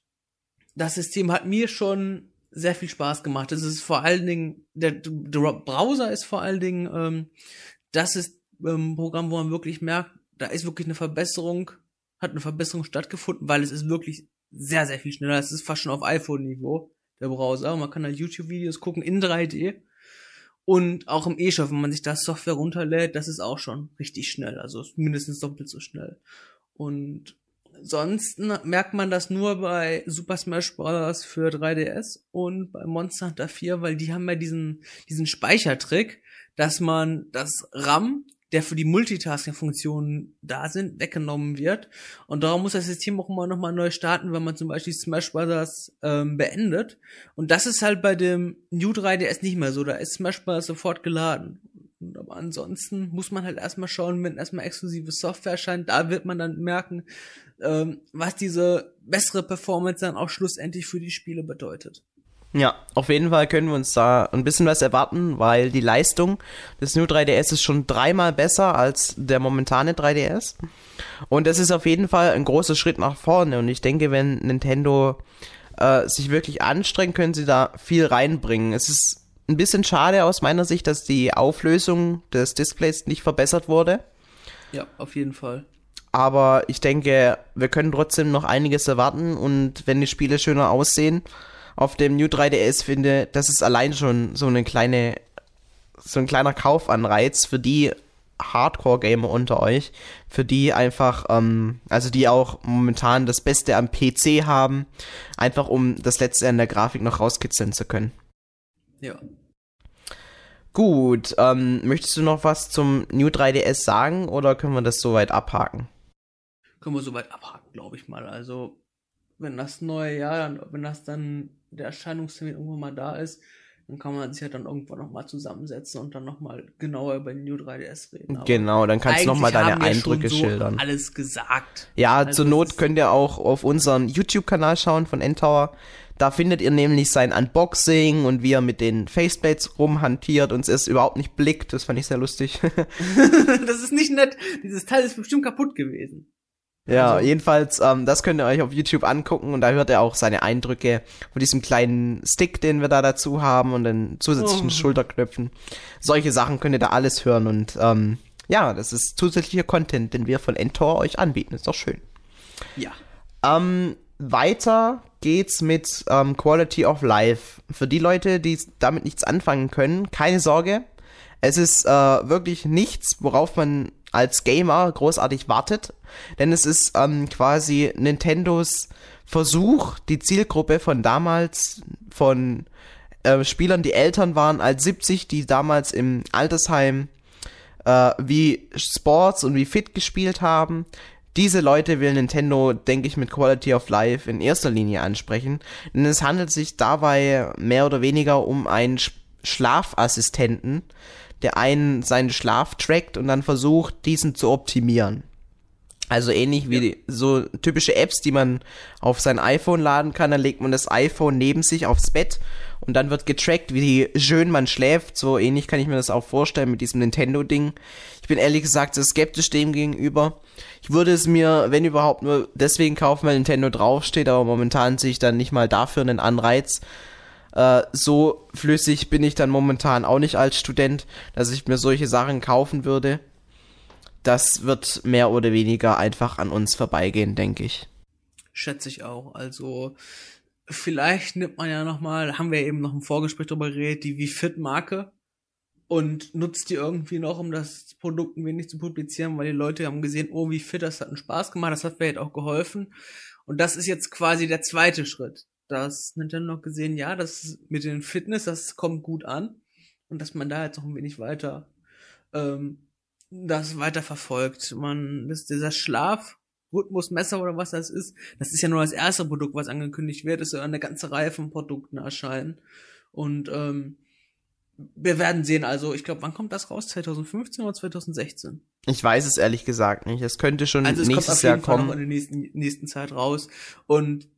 das System hat mir schon sehr viel Spaß gemacht. Es ist vor allen Dingen, der, der Browser ist vor allen Dingen, ähm, das ist ähm, ein Programm, wo man wirklich merkt, da ist wirklich eine Verbesserung, hat eine Verbesserung stattgefunden, weil es ist wirklich sehr, sehr viel schneller. Es ist fast schon auf iPhone-Niveau, der Browser. Man kann da YouTube-Videos gucken in 3D. Und auch im eShop, wenn man sich das Software runterlädt, das ist auch schon richtig schnell. Also mindestens doppelt so schnell. Und sonst merkt man das nur bei Super Smash Bros. für 3DS und bei Monster Hunter 4, weil die haben ja diesen, diesen Speichertrick, dass man das RAM, der für die Multitasking-Funktionen da sind, weggenommen wird. Und darum muss das System auch immer nochmal neu starten, wenn man zum Beispiel Smash Bros. Ähm, beendet. Und das ist halt bei dem New 3DS nicht mehr so. Da ist Smash Bros. sofort geladen. Aber ansonsten muss man halt erstmal schauen, wenn erstmal exklusive Software erscheint, da wird man dann merken, ähm, was diese bessere Performance dann auch schlussendlich für die Spiele bedeutet. Ja, auf jeden Fall können wir uns da ein bisschen was erwarten, weil die Leistung des New 3DS ist schon dreimal besser als der momentane 3DS. Und das ist auf jeden Fall ein großer Schritt nach vorne. Und ich denke, wenn Nintendo äh, sich wirklich anstrengt, können sie da viel reinbringen. Es ist ein bisschen schade aus meiner Sicht, dass die Auflösung des Displays nicht verbessert wurde. Ja, auf jeden Fall. Aber ich denke, wir können trotzdem noch einiges erwarten und wenn die Spiele schöner aussehen, auf dem New 3DS finde, das ist allein schon so eine kleine, so ein kleiner Kaufanreiz für die Hardcore-Gamer unter euch, für die einfach, ähm, also die auch momentan das Beste am PC haben, einfach um das Letzte an der Grafik noch rauskitzeln zu können. Ja. Gut, ähm, möchtest du noch was zum New 3DS sagen oder können wir das soweit abhaken? Können wir soweit abhaken, glaube ich mal. Also, wenn das neue Jahr, wenn das dann der Erscheinungstermin irgendwann mal da ist, dann kann man sich ja dann irgendwann nochmal zusammensetzen und dann nochmal genauer über den New 3DS reden. Aber genau, dann kannst du nochmal deine Eindrücke so schildern. Alles gesagt. Ja, also zur Not könnt ihr auch auf unseren YouTube-Kanal schauen von Endtower. Da findet ihr nämlich sein Unboxing und wie er mit den Faceplates rumhantiert und es ist überhaupt nicht blickt. Das fand ich sehr lustig. [LAUGHS] [LAUGHS] das ist nicht nett. Dieses Teil ist bestimmt kaputt gewesen. Ja, also. jedenfalls, ähm, das könnt ihr euch auf YouTube angucken und da hört ihr auch seine Eindrücke von diesem kleinen Stick, den wir da dazu haben und den zusätzlichen oh. Schulterknöpfen. Solche Sachen könnt ihr da alles hören und ähm, ja, das ist zusätzlicher Content, den wir von Entor euch anbieten. Ist doch schön. Ja. Ähm, weiter geht's mit ähm, Quality of Life. Für die Leute, die damit nichts anfangen können, keine Sorge. Es ist äh, wirklich nichts, worauf man als Gamer großartig wartet, denn es ist ähm, quasi Nintendos Versuch, die Zielgruppe von damals, von äh, Spielern, die Eltern waren als 70, die damals im Altersheim äh, wie Sports und wie Fit gespielt haben. Diese Leute will Nintendo, denke ich, mit Quality of Life in erster Linie ansprechen, denn es handelt sich dabei mehr oder weniger um einen Schlafassistenten, der einen seinen Schlaf trackt und dann versucht, diesen zu optimieren. Also ähnlich wie ja. so typische Apps, die man auf sein iPhone laden kann, dann legt man das iPhone neben sich aufs Bett und dann wird getrackt, wie schön man schläft. So ähnlich kann ich mir das auch vorstellen mit diesem Nintendo-Ding. Ich bin ehrlich gesagt sehr skeptisch dem gegenüber. Ich würde es mir, wenn überhaupt, nur deswegen kaufen, weil Nintendo draufsteht, aber momentan sehe ich dann nicht mal dafür einen Anreiz. Äh, so flüssig bin ich dann momentan auch nicht als Student, dass ich mir solche Sachen kaufen würde. Das wird mehr oder weniger einfach an uns vorbeigehen, denke ich. Schätze ich auch. Also vielleicht nimmt man ja noch mal, haben wir eben noch im Vorgespräch darüber geredet, die wie Fit Marke und nutzt die irgendwie noch, um das Produkt ein wenig zu publizieren, weil die Leute haben gesehen, oh, wie fit, das hat einen Spaß gemacht, das hat vielleicht auch geholfen. Und das ist jetzt quasi der zweite Schritt dass Nintendo noch gesehen, ja, das mit den Fitness, das kommt gut an und dass man da jetzt noch ein wenig weiter ähm, das weiter verfolgt. Man, das, dieser Schlaf, Rhythmusmesser oder was das ist, das ist ja nur das erste Produkt, was angekündigt wird, es soll eine ganze Reihe von Produkten erscheinen. Und ähm, wir werden sehen, also ich glaube, wann kommt das raus? 2015 oder 2016? Ich weiß es ehrlich gesagt nicht. Es könnte schon also es nächstes kommt auf jeden Jahr Fall kommen. Noch in der nächsten, nächsten Zeit raus. Und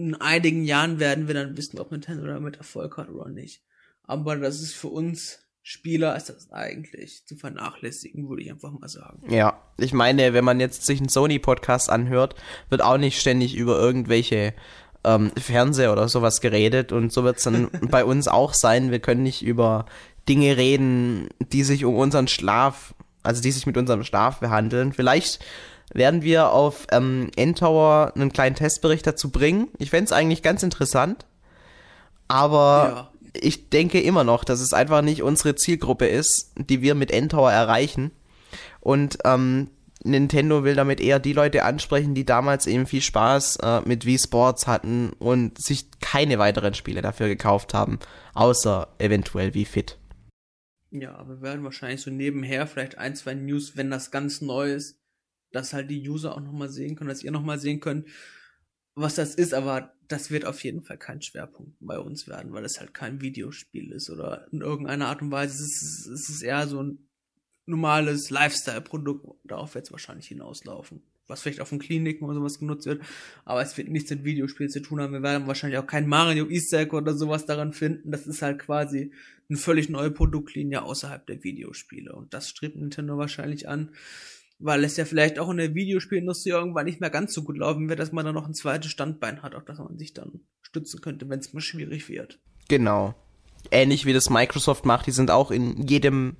in einigen Jahren werden wir dann wissen, ob Nintendo damit Erfolg hat oder nicht. Aber das ist für uns Spieler ist das eigentlich zu vernachlässigen, würde ich einfach mal sagen. Ja, ich meine, wenn man jetzt sich einen Sony-Podcast anhört, wird auch nicht ständig über irgendwelche ähm, Fernseher oder sowas geredet und so wird es dann [LAUGHS] bei uns auch sein. Wir können nicht über Dinge reden, die sich um unseren Schlaf, also die sich mit unserem Schlaf behandeln. Vielleicht werden wir auf ähm, Endtower einen kleinen Testbericht dazu bringen. Ich fände es eigentlich ganz interessant. Aber ja. ich denke immer noch, dass es einfach nicht unsere Zielgruppe ist, die wir mit Endtower erreichen. Und ähm, Nintendo will damit eher die Leute ansprechen, die damals eben viel Spaß äh, mit Wii Sports hatten und sich keine weiteren Spiele dafür gekauft haben, außer eventuell Wii Fit. Ja, aber wir werden wahrscheinlich so nebenher vielleicht ein, zwei News, wenn das ganz neu ist, dass halt die User auch nochmal sehen können, dass ihr nochmal sehen könnt, was das ist, aber das wird auf jeden Fall kein Schwerpunkt bei uns werden, weil es halt kein Videospiel ist oder in irgendeiner Art und Weise. Es ist, es ist eher so ein normales Lifestyle-Produkt. Darauf wird es wahrscheinlich hinauslaufen. was vielleicht auch von Kliniken oder sowas genutzt wird. Aber es wird nichts mit Videospielen zu tun haben. Wir werden wahrscheinlich auch kein Mario Easter Egg oder sowas daran finden. Das ist halt quasi eine völlig neue Produktlinie außerhalb der Videospiele. Und das strebt Nintendo wahrscheinlich an, weil es ja vielleicht auch in der Videospielindustrie irgendwann nicht mehr ganz so gut laufen wird, dass man da noch ein zweites Standbein hat, auf das man sich dann stützen könnte, wenn es mal schwierig wird. Genau. Ähnlich wie das Microsoft macht, die sind auch in jedem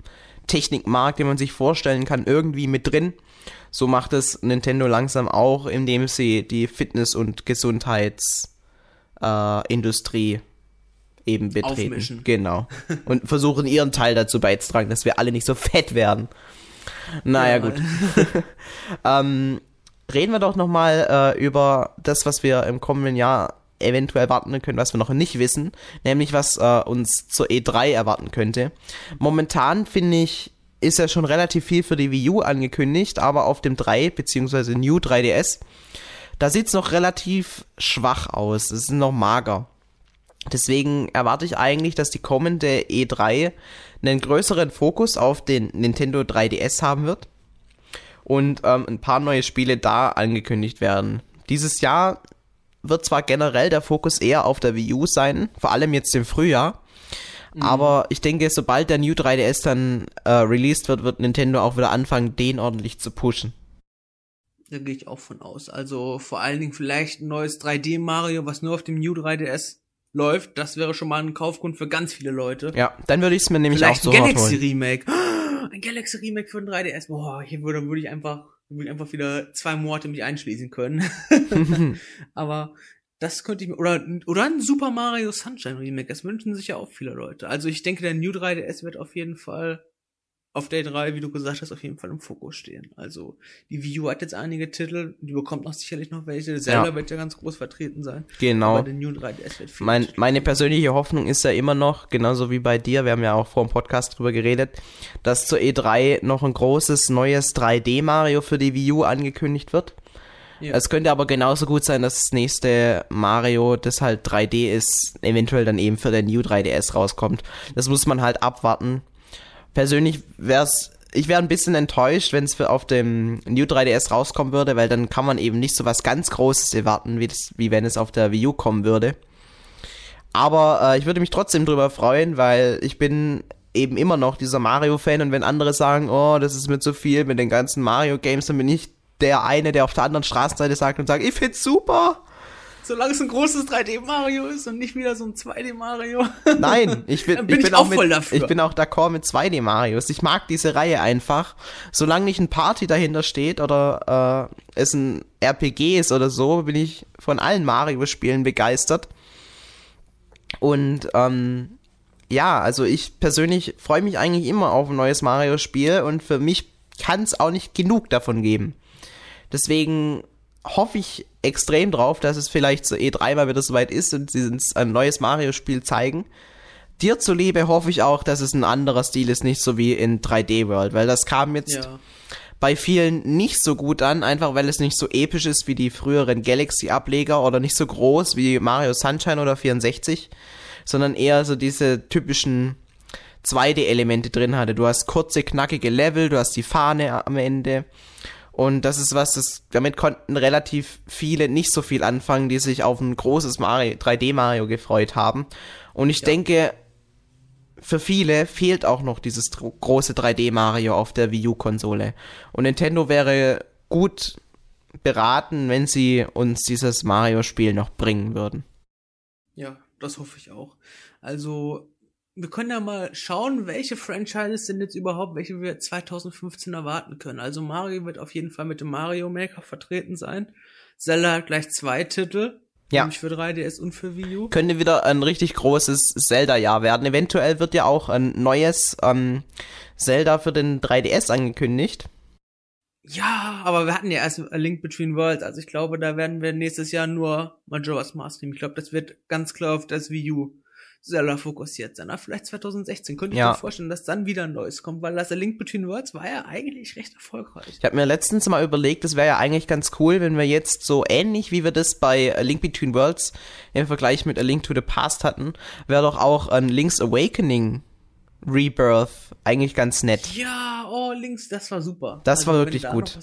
Technikmarkt, den man sich vorstellen kann, irgendwie mit drin. So macht es Nintendo langsam auch, indem sie die Fitness- und Gesundheitsindustrie äh, eben betreten. Aufmischen. Genau. Und versuchen ihren Teil dazu beizutragen, dass wir alle nicht so fett werden. Naja, ja. gut. [LAUGHS] ähm, reden wir doch nochmal äh, über das, was wir im kommenden Jahr eventuell erwarten können, was wir noch nicht wissen, nämlich was äh, uns zur E3 erwarten könnte. Momentan finde ich, ist ja schon relativ viel für die Wii U angekündigt, aber auf dem 3 bzw. New 3DS, da sieht es noch relativ schwach aus. Es ist noch mager. Deswegen erwarte ich eigentlich, dass die kommende E3 einen größeren Fokus auf den Nintendo 3DS haben wird und ähm, ein paar neue Spiele da angekündigt werden. Dieses Jahr wird zwar generell der Fokus eher auf der Wii U sein, vor allem jetzt im Frühjahr, mhm. aber ich denke, sobald der New 3DS dann äh, released wird, wird Nintendo auch wieder anfangen, den ordentlich zu pushen. Da gehe ich auch von aus. Also vor allen Dingen vielleicht ein neues 3D Mario, was nur auf dem New 3DS läuft. Das wäre schon mal ein Kaufgrund für ganz viele Leute. Ja, dann würde ich es mir nämlich vielleicht auch so ein Galaxy Remake. [GASPS] Ein Galaxy Remake für den 3DS. Boah, hier würde, würde ich einfach würde ich einfach wieder zwei Monate mich einschließen können. [LAUGHS] [LAUGHS] Aber das könnte ich mir, oder, oder ein Super Mario Sunshine Remake, das wünschen sich ja auch viele Leute. Also ich denke, der New 3DS wird auf jeden Fall auf Day 3, wie du gesagt hast, auf jeden Fall im Fokus stehen. Also die Wii U hat jetzt einige Titel, die bekommt noch sicherlich noch welche. Zelda ja. wird ja ganz groß vertreten sein. Genau. Aber der New 3DS wird viel mein, meine persönliche Hoffnung ist ja immer noch, genauso wie bei dir, wir haben ja auch vor dem Podcast drüber geredet, dass zur E3 noch ein großes neues 3D Mario für die Wii U angekündigt wird. Ja. Es könnte aber genauso gut sein, dass das nächste Mario, das halt 3D ist, eventuell dann eben für den New 3DS rauskommt. Das muss man halt abwarten persönlich wäre es, ich wäre ein bisschen enttäuscht, wenn es auf dem New 3DS rauskommen würde, weil dann kann man eben nicht so was ganz Großes erwarten, wie, das, wie wenn es auf der Wii U kommen würde. Aber äh, ich würde mich trotzdem drüber freuen, weil ich bin eben immer noch dieser Mario-Fan und wenn andere sagen, oh, das ist mir zu viel mit den ganzen Mario-Games, dann bin ich der eine, der auf der anderen Straßenseite sagt und sagt, ich find's super. Solange es ein großes 3D-Mario ist und nicht wieder so ein 2D-Mario. [LAUGHS] Nein, ich bin, bin ich, bin auch, mit, voll dafür. Ich bin auch d'accord mit 2D-Marios. Ich mag diese Reihe einfach. Solange nicht ein Party dahinter steht oder äh, es ein RPG ist oder so, bin ich von allen Mario-Spielen begeistert. Und ähm, ja, also ich persönlich freue mich eigentlich immer auf ein neues Mario-Spiel und für mich kann es auch nicht genug davon geben. Deswegen hoffe ich extrem drauf, dass es vielleicht so E3 mal wieder soweit ist und sie uns ein neues Mario-Spiel zeigen. Dir zuliebe hoffe ich auch, dass es ein anderer Stil ist, nicht so wie in 3D World, weil das kam jetzt ja. bei vielen nicht so gut an, einfach weil es nicht so episch ist wie die früheren Galaxy-Ableger oder nicht so groß wie Mario Sunshine oder 64, sondern eher so diese typischen 2D-Elemente drin hatte. Du hast kurze, knackige Level, du hast die Fahne am Ende und das ist was, das, damit konnten relativ viele nicht so viel anfangen, die sich auf ein großes Mario, 3D Mario gefreut haben. Und ich ja. denke, für viele fehlt auch noch dieses große 3D Mario auf der Wii U Konsole. Und Nintendo wäre gut beraten, wenn sie uns dieses Mario Spiel noch bringen würden. Ja, das hoffe ich auch. Also wir können ja mal schauen, welche Franchises sind jetzt überhaupt, welche wir 2015 erwarten können. Also Mario wird auf jeden Fall mit dem Mario Maker vertreten sein. Zelda hat gleich zwei Titel. Ja. Nämlich für 3DS und für Wii U. Könnte wieder ein richtig großes Zelda-Jahr werden. Eventuell wird ja auch ein neues ähm, Zelda für den 3DS angekündigt. Ja, aber wir hatten ja erst A Link Between Worlds. Also ich glaube, da werden wir nächstes Jahr nur Majora's Mask nehmen. Ich glaube, das wird ganz klar auf das Wii U Zelda fokussiert sein. vielleicht 2016 könnte ich ja. mir vorstellen, dass dann wieder ein neues kommt, weil das A Link Between Worlds war ja eigentlich recht erfolgreich. Ich habe mir letztens mal überlegt, es wäre ja eigentlich ganz cool, wenn wir jetzt so ähnlich wie wir das bei A Link Between Worlds im Vergleich mit A Link to the Past hatten, wäre doch auch ein Link's Awakening Rebirth eigentlich ganz nett. Ja, oh, Links, das war super. Das also, war wirklich gut.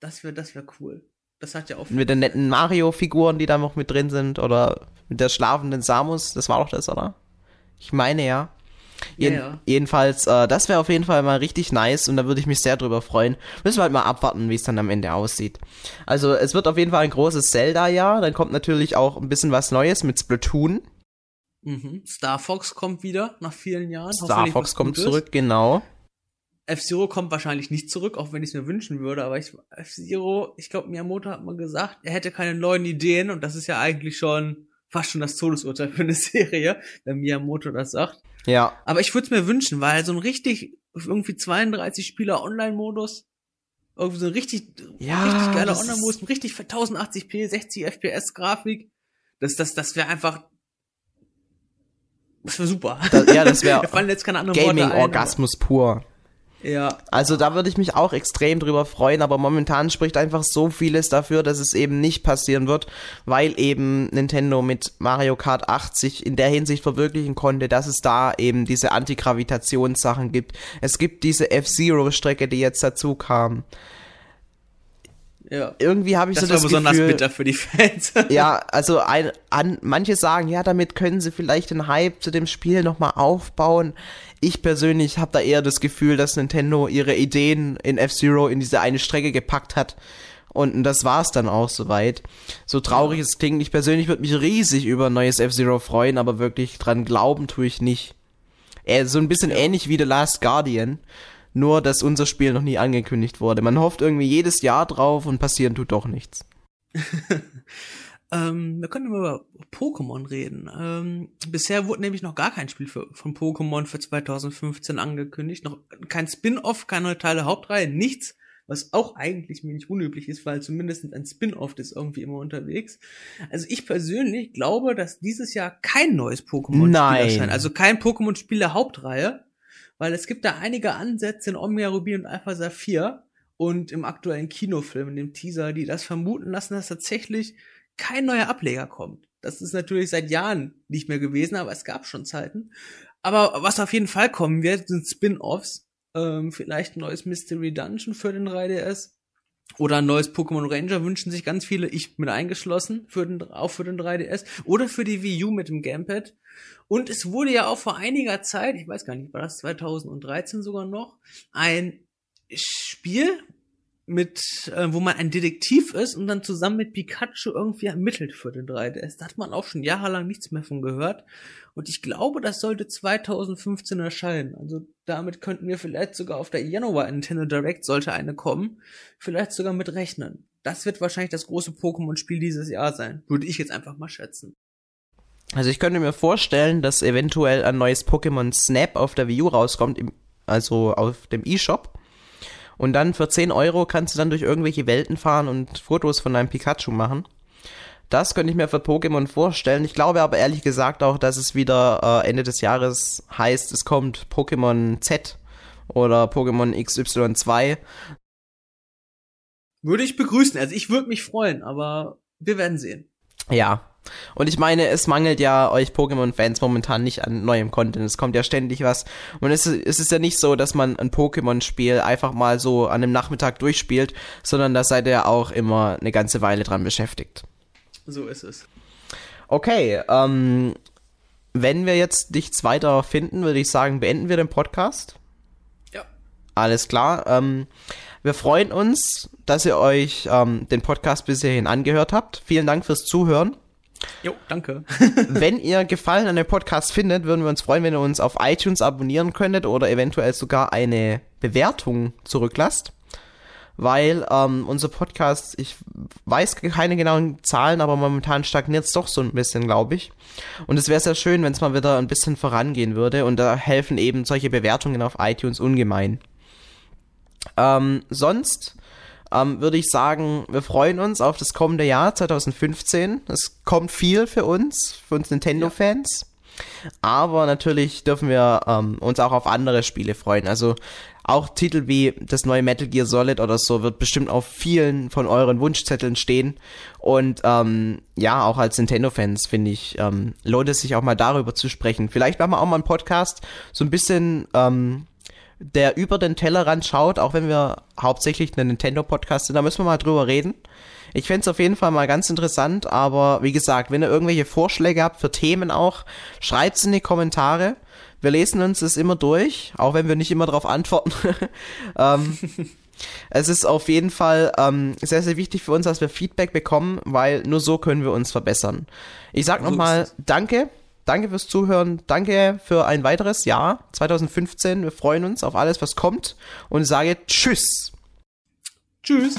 Das wäre das wär cool. Das hat ja auch. Mit den netten Mario-Figuren, die da noch mit drin sind, oder mit der schlafenden Samus, das war doch das, oder? Ich meine ja. Jeden, ja. Jedenfalls, äh, das wäre auf jeden Fall mal richtig nice und da würde ich mich sehr drüber freuen. Müssen wir halt mal abwarten, wie es dann am Ende aussieht. Also es wird auf jeden Fall ein großes Zelda-Jahr. Dann kommt natürlich auch ein bisschen was Neues mit Splatoon. Mhm. Star Fox kommt wieder nach vielen Jahren. Star Fox kommt zurück, genau. F-Zero kommt wahrscheinlich nicht zurück, auch wenn ich es mir wünschen würde, aber ich, F-Zero, ich glaube, Miyamoto hat mal gesagt, er hätte keine neuen Ideen und das ist ja eigentlich schon fast schon das Todesurteil für eine [LAUGHS] Serie, wenn Miyamoto das sagt. Ja. Aber ich würde es mir wünschen, weil so ein richtig, irgendwie 32 Spieler Online-Modus, irgendwie so ein richtig, ja, richtig geiler Online-Modus, richtig 1080p, 60 FPS Grafik, das, das, das wäre einfach, das wäre super. Das, ja, das wäre [LAUGHS] Gaming-Orgasmus pur. Ja. Also da würde ich mich auch extrem drüber freuen, aber momentan spricht einfach so vieles dafür, dass es eben nicht passieren wird, weil eben Nintendo mit Mario Kart 8 sich in der Hinsicht verwirklichen konnte, dass es da eben diese Antigravitationssachen gibt. Es gibt diese F-Zero-Strecke, die jetzt dazu kam. Ja. Irgendwie habe ich das so das war besonders Gefühl, bitter für die Fans. [LAUGHS] ja, also ein, an, manche sagen, ja, damit können sie vielleicht den Hype zu dem Spiel nochmal aufbauen. Ich persönlich habe da eher das Gefühl, dass Nintendo ihre Ideen in F-Zero in diese eine Strecke gepackt hat. Und das war's dann auch soweit. So traurig es klingt, ich persönlich würde mich riesig über ein neues F-Zero freuen, aber wirklich dran glauben tue ich nicht. Äh, so ein bisschen ja. ähnlich wie The Last Guardian nur dass unser Spiel noch nie angekündigt wurde. Man hofft irgendwie jedes Jahr drauf und passieren tut doch nichts. [LAUGHS] ähm, wir können über Pokémon reden. Ähm, bisher wurde nämlich noch gar kein Spiel für, von Pokémon für 2015 angekündigt. Noch kein Spin-off, keine neue Teile Hauptreihe, nichts. Was auch eigentlich mir nicht unüblich ist, weil zumindest ein Spin-off ist irgendwie immer unterwegs. Also ich persönlich glaube, dass dieses Jahr kein neues Pokémon-Spiel erscheint. Also kein Pokémon-Spiel der Hauptreihe weil es gibt da einige Ansätze in Omnia Ruby und Alpha Saphir und im aktuellen Kinofilm, in dem Teaser, die das vermuten lassen, dass tatsächlich kein neuer Ableger kommt. Das ist natürlich seit Jahren nicht mehr gewesen, aber es gab schon Zeiten. Aber was auf jeden Fall kommen wird, sind Spin-offs. Ähm, vielleicht ein neues Mystery Dungeon für den 3DS. Oder ein neues Pokémon Ranger wünschen sich ganz viele, ich mit eingeschlossen, für den, auch für den 3DS. Oder für die Wii U mit dem Gamepad. Und es wurde ja auch vor einiger Zeit, ich weiß gar nicht, war das 2013 sogar noch, ein Spiel mit, äh, wo man ein Detektiv ist und dann zusammen mit Pikachu irgendwie ermittelt für den 3DS. Da hat man auch schon jahrelang nichts mehr von gehört. Und ich glaube, das sollte 2015 erscheinen. Also damit könnten wir vielleicht sogar auf der Januar Nintendo Direct sollte eine kommen, vielleicht sogar mit rechnen. Das wird wahrscheinlich das große Pokémon-Spiel dieses Jahr sein. Würde ich jetzt einfach mal schätzen. Also ich könnte mir vorstellen, dass eventuell ein neues Pokémon Snap auf der Wii U rauskommt, im, also auf dem eShop. Und dann für 10 Euro kannst du dann durch irgendwelche Welten fahren und Fotos von deinem Pikachu machen. Das könnte ich mir für Pokémon vorstellen. Ich glaube aber ehrlich gesagt auch, dass es wieder äh, Ende des Jahres heißt, es kommt Pokémon Z oder Pokémon XY2. Würde ich begrüßen. Also ich würde mich freuen, aber wir werden sehen. Ja, und ich meine, es mangelt ja euch Pokémon-Fans momentan nicht an neuem Content. Es kommt ja ständig was. Und es ist, es ist ja nicht so, dass man ein Pokémon-Spiel einfach mal so an einem Nachmittag durchspielt, sondern da seid ihr auch immer eine ganze Weile dran beschäftigt. So ist es. Okay, ähm, wenn wir jetzt nichts weiter finden, würde ich sagen, beenden wir den Podcast. Ja. Alles klar. Ähm, wir freuen uns, dass ihr euch ähm, den Podcast bis hierhin angehört habt. Vielen Dank fürs Zuhören. Jo, danke. [LAUGHS] wenn ihr Gefallen an dem Podcast findet, würden wir uns freuen, wenn ihr uns auf iTunes abonnieren könntet oder eventuell sogar eine Bewertung zurücklasst. Weil ähm, unser Podcast, ich weiß keine genauen Zahlen, aber momentan stagniert es doch so ein bisschen, glaube ich. Und es wäre sehr schön, wenn es mal wieder ein bisschen vorangehen würde. Und da helfen eben solche Bewertungen auf iTunes ungemein. Ähm, sonst ähm, würde ich sagen, wir freuen uns auf das kommende Jahr 2015. Es kommt viel für uns, für uns Nintendo-Fans. Aber natürlich dürfen wir ähm, uns auch auf andere Spiele freuen. Also auch Titel wie das neue Metal Gear Solid oder so wird bestimmt auf vielen von euren Wunschzetteln stehen. Und ähm, ja, auch als Nintendo-Fans finde ich, ähm, lohnt es sich auch mal darüber zu sprechen. Vielleicht machen wir auch mal einen Podcast so ein bisschen ähm, der über den Tellerrand schaut, auch wenn wir hauptsächlich ein Nintendo-Podcast sind, da müssen wir mal drüber reden. Ich fände es auf jeden Fall mal ganz interessant, aber wie gesagt, wenn ihr irgendwelche Vorschläge habt für Themen auch, schreibt's in die Kommentare. Wir lesen uns das immer durch, auch wenn wir nicht immer darauf antworten. [LAUGHS] ähm, es ist auf jeden Fall ähm, sehr, sehr wichtig für uns, dass wir Feedback bekommen, weil nur so können wir uns verbessern. Ich sag nochmal es. Danke. Danke fürs Zuhören. Danke für ein weiteres Jahr 2015. Wir freuen uns auf alles, was kommt und sage Tschüss. Tschüss.